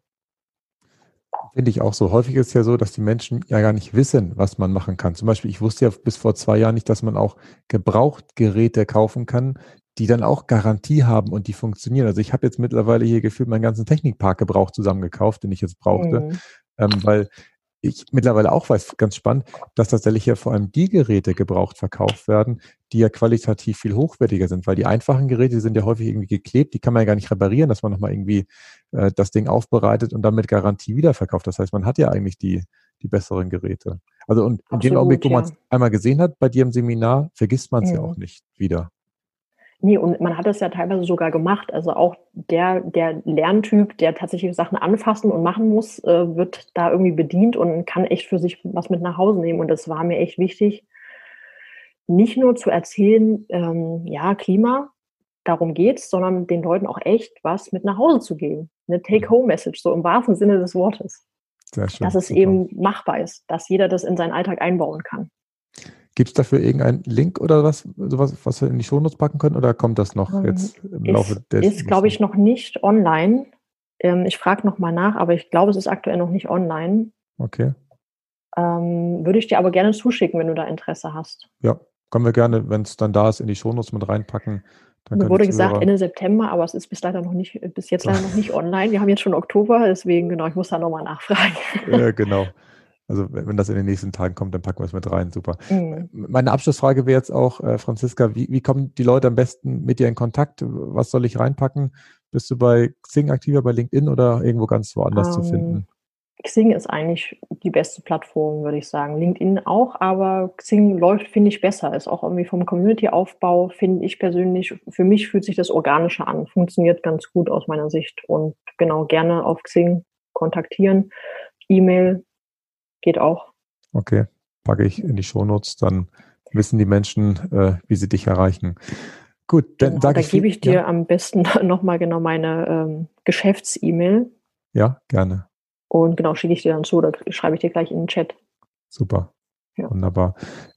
Finde ich auch so. Häufig ist es ja so, dass die Menschen ja gar nicht wissen, was man machen kann. Zum Beispiel, ich wusste ja bis vor zwei Jahren nicht, dass man auch Gebrauchtgeräte kaufen kann, die dann auch Garantie haben und die funktionieren. Also ich habe jetzt mittlerweile hier gefühlt meinen ganzen Technikpark gebraucht zusammengekauft, den ich jetzt brauchte, mhm. ähm, weil ich mittlerweile auch weiß, ganz spannend, dass tatsächlich ja vor allem die Geräte gebraucht verkauft werden, die ja qualitativ viel hochwertiger sind, weil die einfachen Geräte sind ja häufig irgendwie geklebt, die kann man ja gar nicht reparieren, dass man nochmal irgendwie äh, das Ding aufbereitet und dann mit Garantie wiederverkauft. Das heißt, man hat ja eigentlich die, die besseren Geräte. Also und in dem Augenblick, wo man es einmal gesehen hat bei dir im Seminar, vergisst man es ja. ja auch nicht wieder. Nee, und man hat es ja teilweise sogar gemacht. Also auch der, der Lerntyp, der tatsächlich Sachen anfassen und machen muss, äh, wird da irgendwie bedient und kann echt für sich was mit nach Hause nehmen. Und das war mir echt wichtig, nicht nur zu erzählen, ähm, ja, Klima, darum geht's, sondern den Leuten auch echt was mit nach Hause zu geben. Eine Take-Home-Message, so im wahrsten Sinne des Wortes. Schön, dass es super. eben machbar ist, dass jeder das in seinen Alltag einbauen kann. Gibt es dafür irgendeinen Link oder was, sowas, was wir in die Shownotes packen können oder kommt das noch ähm, jetzt im ist, Laufe des Ist, glaube ich, noch nicht online. Ähm, ich frage nochmal nach, aber ich glaube, es ist aktuell noch nicht online. Okay. Ähm, würde ich dir aber gerne zuschicken, wenn du da Interesse hast. Ja, können wir gerne, wenn es dann da ist, in die Shownotes mit reinpacken. Dann Mir wurde gesagt Ende September, aber es ist bis leider noch nicht, bis jetzt leider noch nicht online. Wir haben jetzt schon Oktober, deswegen genau, ich muss da nochmal nachfragen. Ja, genau. Also wenn das in den nächsten Tagen kommt, dann packen wir es mit rein. Super. Mhm. Meine Abschlussfrage wäre jetzt auch, äh, Franziska, wie, wie kommen die Leute am besten mit dir in Kontakt? Was soll ich reinpacken? Bist du bei Xing aktiver, bei LinkedIn oder irgendwo ganz woanders um, zu ähm, finden? Xing ist eigentlich die beste Plattform, würde ich sagen. LinkedIn auch, aber Xing läuft, finde ich, besser. Ist auch irgendwie vom Community-Aufbau, finde ich persönlich, für mich fühlt sich das organischer an. Funktioniert ganz gut aus meiner Sicht. Und genau, gerne auf Xing kontaktieren. E-Mail geht auch. Okay, packe ich in die Shownotes, dann wissen die Menschen, äh, wie sie dich erreichen. Gut, dann genau, sage ich. Da gebe ich dir ja. am besten nochmal genau meine ähm, Geschäfts-E-Mail. Ja, gerne. Und genau, schicke ich dir dann zu oder schreibe ich dir gleich in den Chat. Super. Ja. Wunderbar.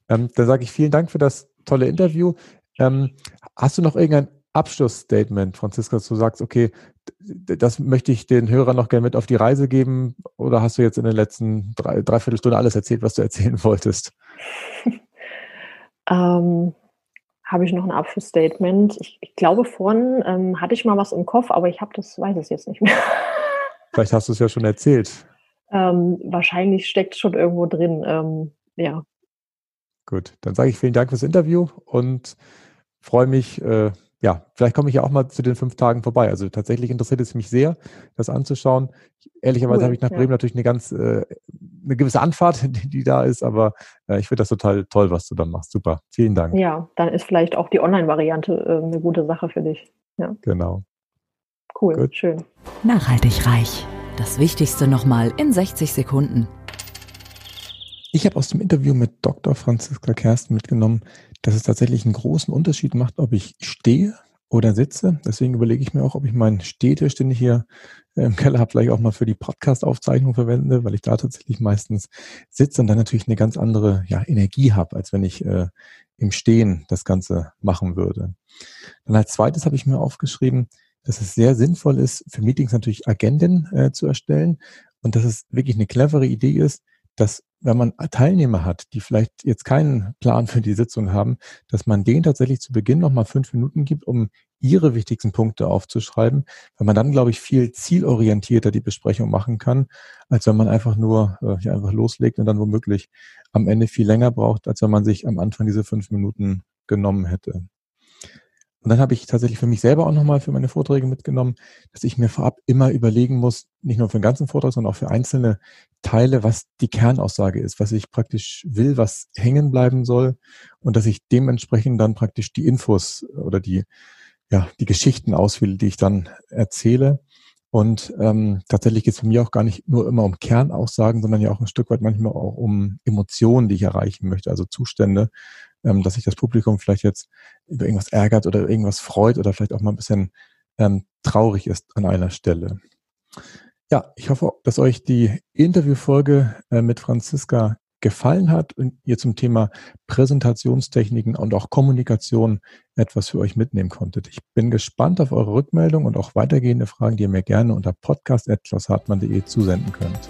Ähm, dann sage ich vielen Dank für das tolle Interview. Ähm, hast du noch irgendein Abschlussstatement, Franziska, dass du sagst, okay, das möchte ich den Hörern noch gerne mit auf die Reise geben? Oder hast du jetzt in den letzten drei, dreiviertel Stunde alles erzählt, was du erzählen wolltest? ähm, Habe ich noch ein Abschlussstatement? Ich, ich glaube, vorhin ähm, hatte ich mal was im Kopf, aber ich habe das, weiß es jetzt nicht mehr. Vielleicht hast du es ja schon erzählt. Ähm, wahrscheinlich steckt schon irgendwo drin. Ähm, ja. Gut, dann sage ich vielen Dank fürs Interview und freue mich, äh, ja, vielleicht komme ich ja auch mal zu den fünf Tagen vorbei. Also tatsächlich interessiert es mich sehr, das anzuschauen. Ehrlicherweise cool, habe ich nach Bremen ja. natürlich eine ganz, äh, eine gewisse Anfahrt, die, die da ist, aber äh, ich finde das total toll, was du dann machst. Super. Vielen Dank. Ja, dann ist vielleicht auch die Online-Variante äh, eine gute Sache für dich. Ja. Genau. Cool, Gut. schön. Nachhaltig reich. Das Wichtigste nochmal in 60 Sekunden. Ich habe aus dem Interview mit Dr. Franziska Kersten mitgenommen, dass es tatsächlich einen großen Unterschied macht, ob ich stehe oder sitze. Deswegen überlege ich mir auch, ob ich meinen Stehtisch, den ich hier im Keller habe, vielleicht auch mal für die Podcast-Aufzeichnung verwende, weil ich da tatsächlich meistens sitze und dann natürlich eine ganz andere ja, Energie habe, als wenn ich äh, im Stehen das Ganze machen würde. Dann als zweites habe ich mir aufgeschrieben, dass es sehr sinnvoll ist, für Meetings natürlich Agenden äh, zu erstellen und dass es wirklich eine clevere Idee ist, dass wenn man Teilnehmer hat, die vielleicht jetzt keinen Plan für die Sitzung haben, dass man denen tatsächlich zu Beginn nochmal fünf Minuten gibt, um ihre wichtigsten Punkte aufzuschreiben, weil man dann, glaube ich, viel zielorientierter die Besprechung machen kann, als wenn man einfach nur äh, einfach loslegt und dann womöglich am Ende viel länger braucht, als wenn man sich am Anfang diese fünf Minuten genommen hätte. Und dann habe ich tatsächlich für mich selber auch nochmal für meine Vorträge mitgenommen, dass ich mir vorab immer überlegen muss, nicht nur für den ganzen Vortrag, sondern auch für einzelne Teile, was die Kernaussage ist, was ich praktisch will, was hängen bleiben soll und dass ich dementsprechend dann praktisch die Infos oder die, ja, die Geschichten auswähle, die ich dann erzähle. Und ähm, tatsächlich geht es für mich auch gar nicht nur immer um Kernaussagen, sondern ja auch ein Stück weit manchmal auch um Emotionen, die ich erreichen möchte, also Zustände, ähm, dass sich das Publikum vielleicht jetzt über irgendwas ärgert oder irgendwas freut oder vielleicht auch mal ein bisschen ähm, traurig ist an einer Stelle. Ja, ich hoffe, dass euch die Interviewfolge äh, mit Franziska gefallen hat und ihr zum Thema Präsentationstechniken und auch Kommunikation etwas für euch mitnehmen konntet. Ich bin gespannt auf eure Rückmeldung und auch weitergehende Fragen, die ihr mir gerne unter podcast.klaushartmann.de zusenden könnt.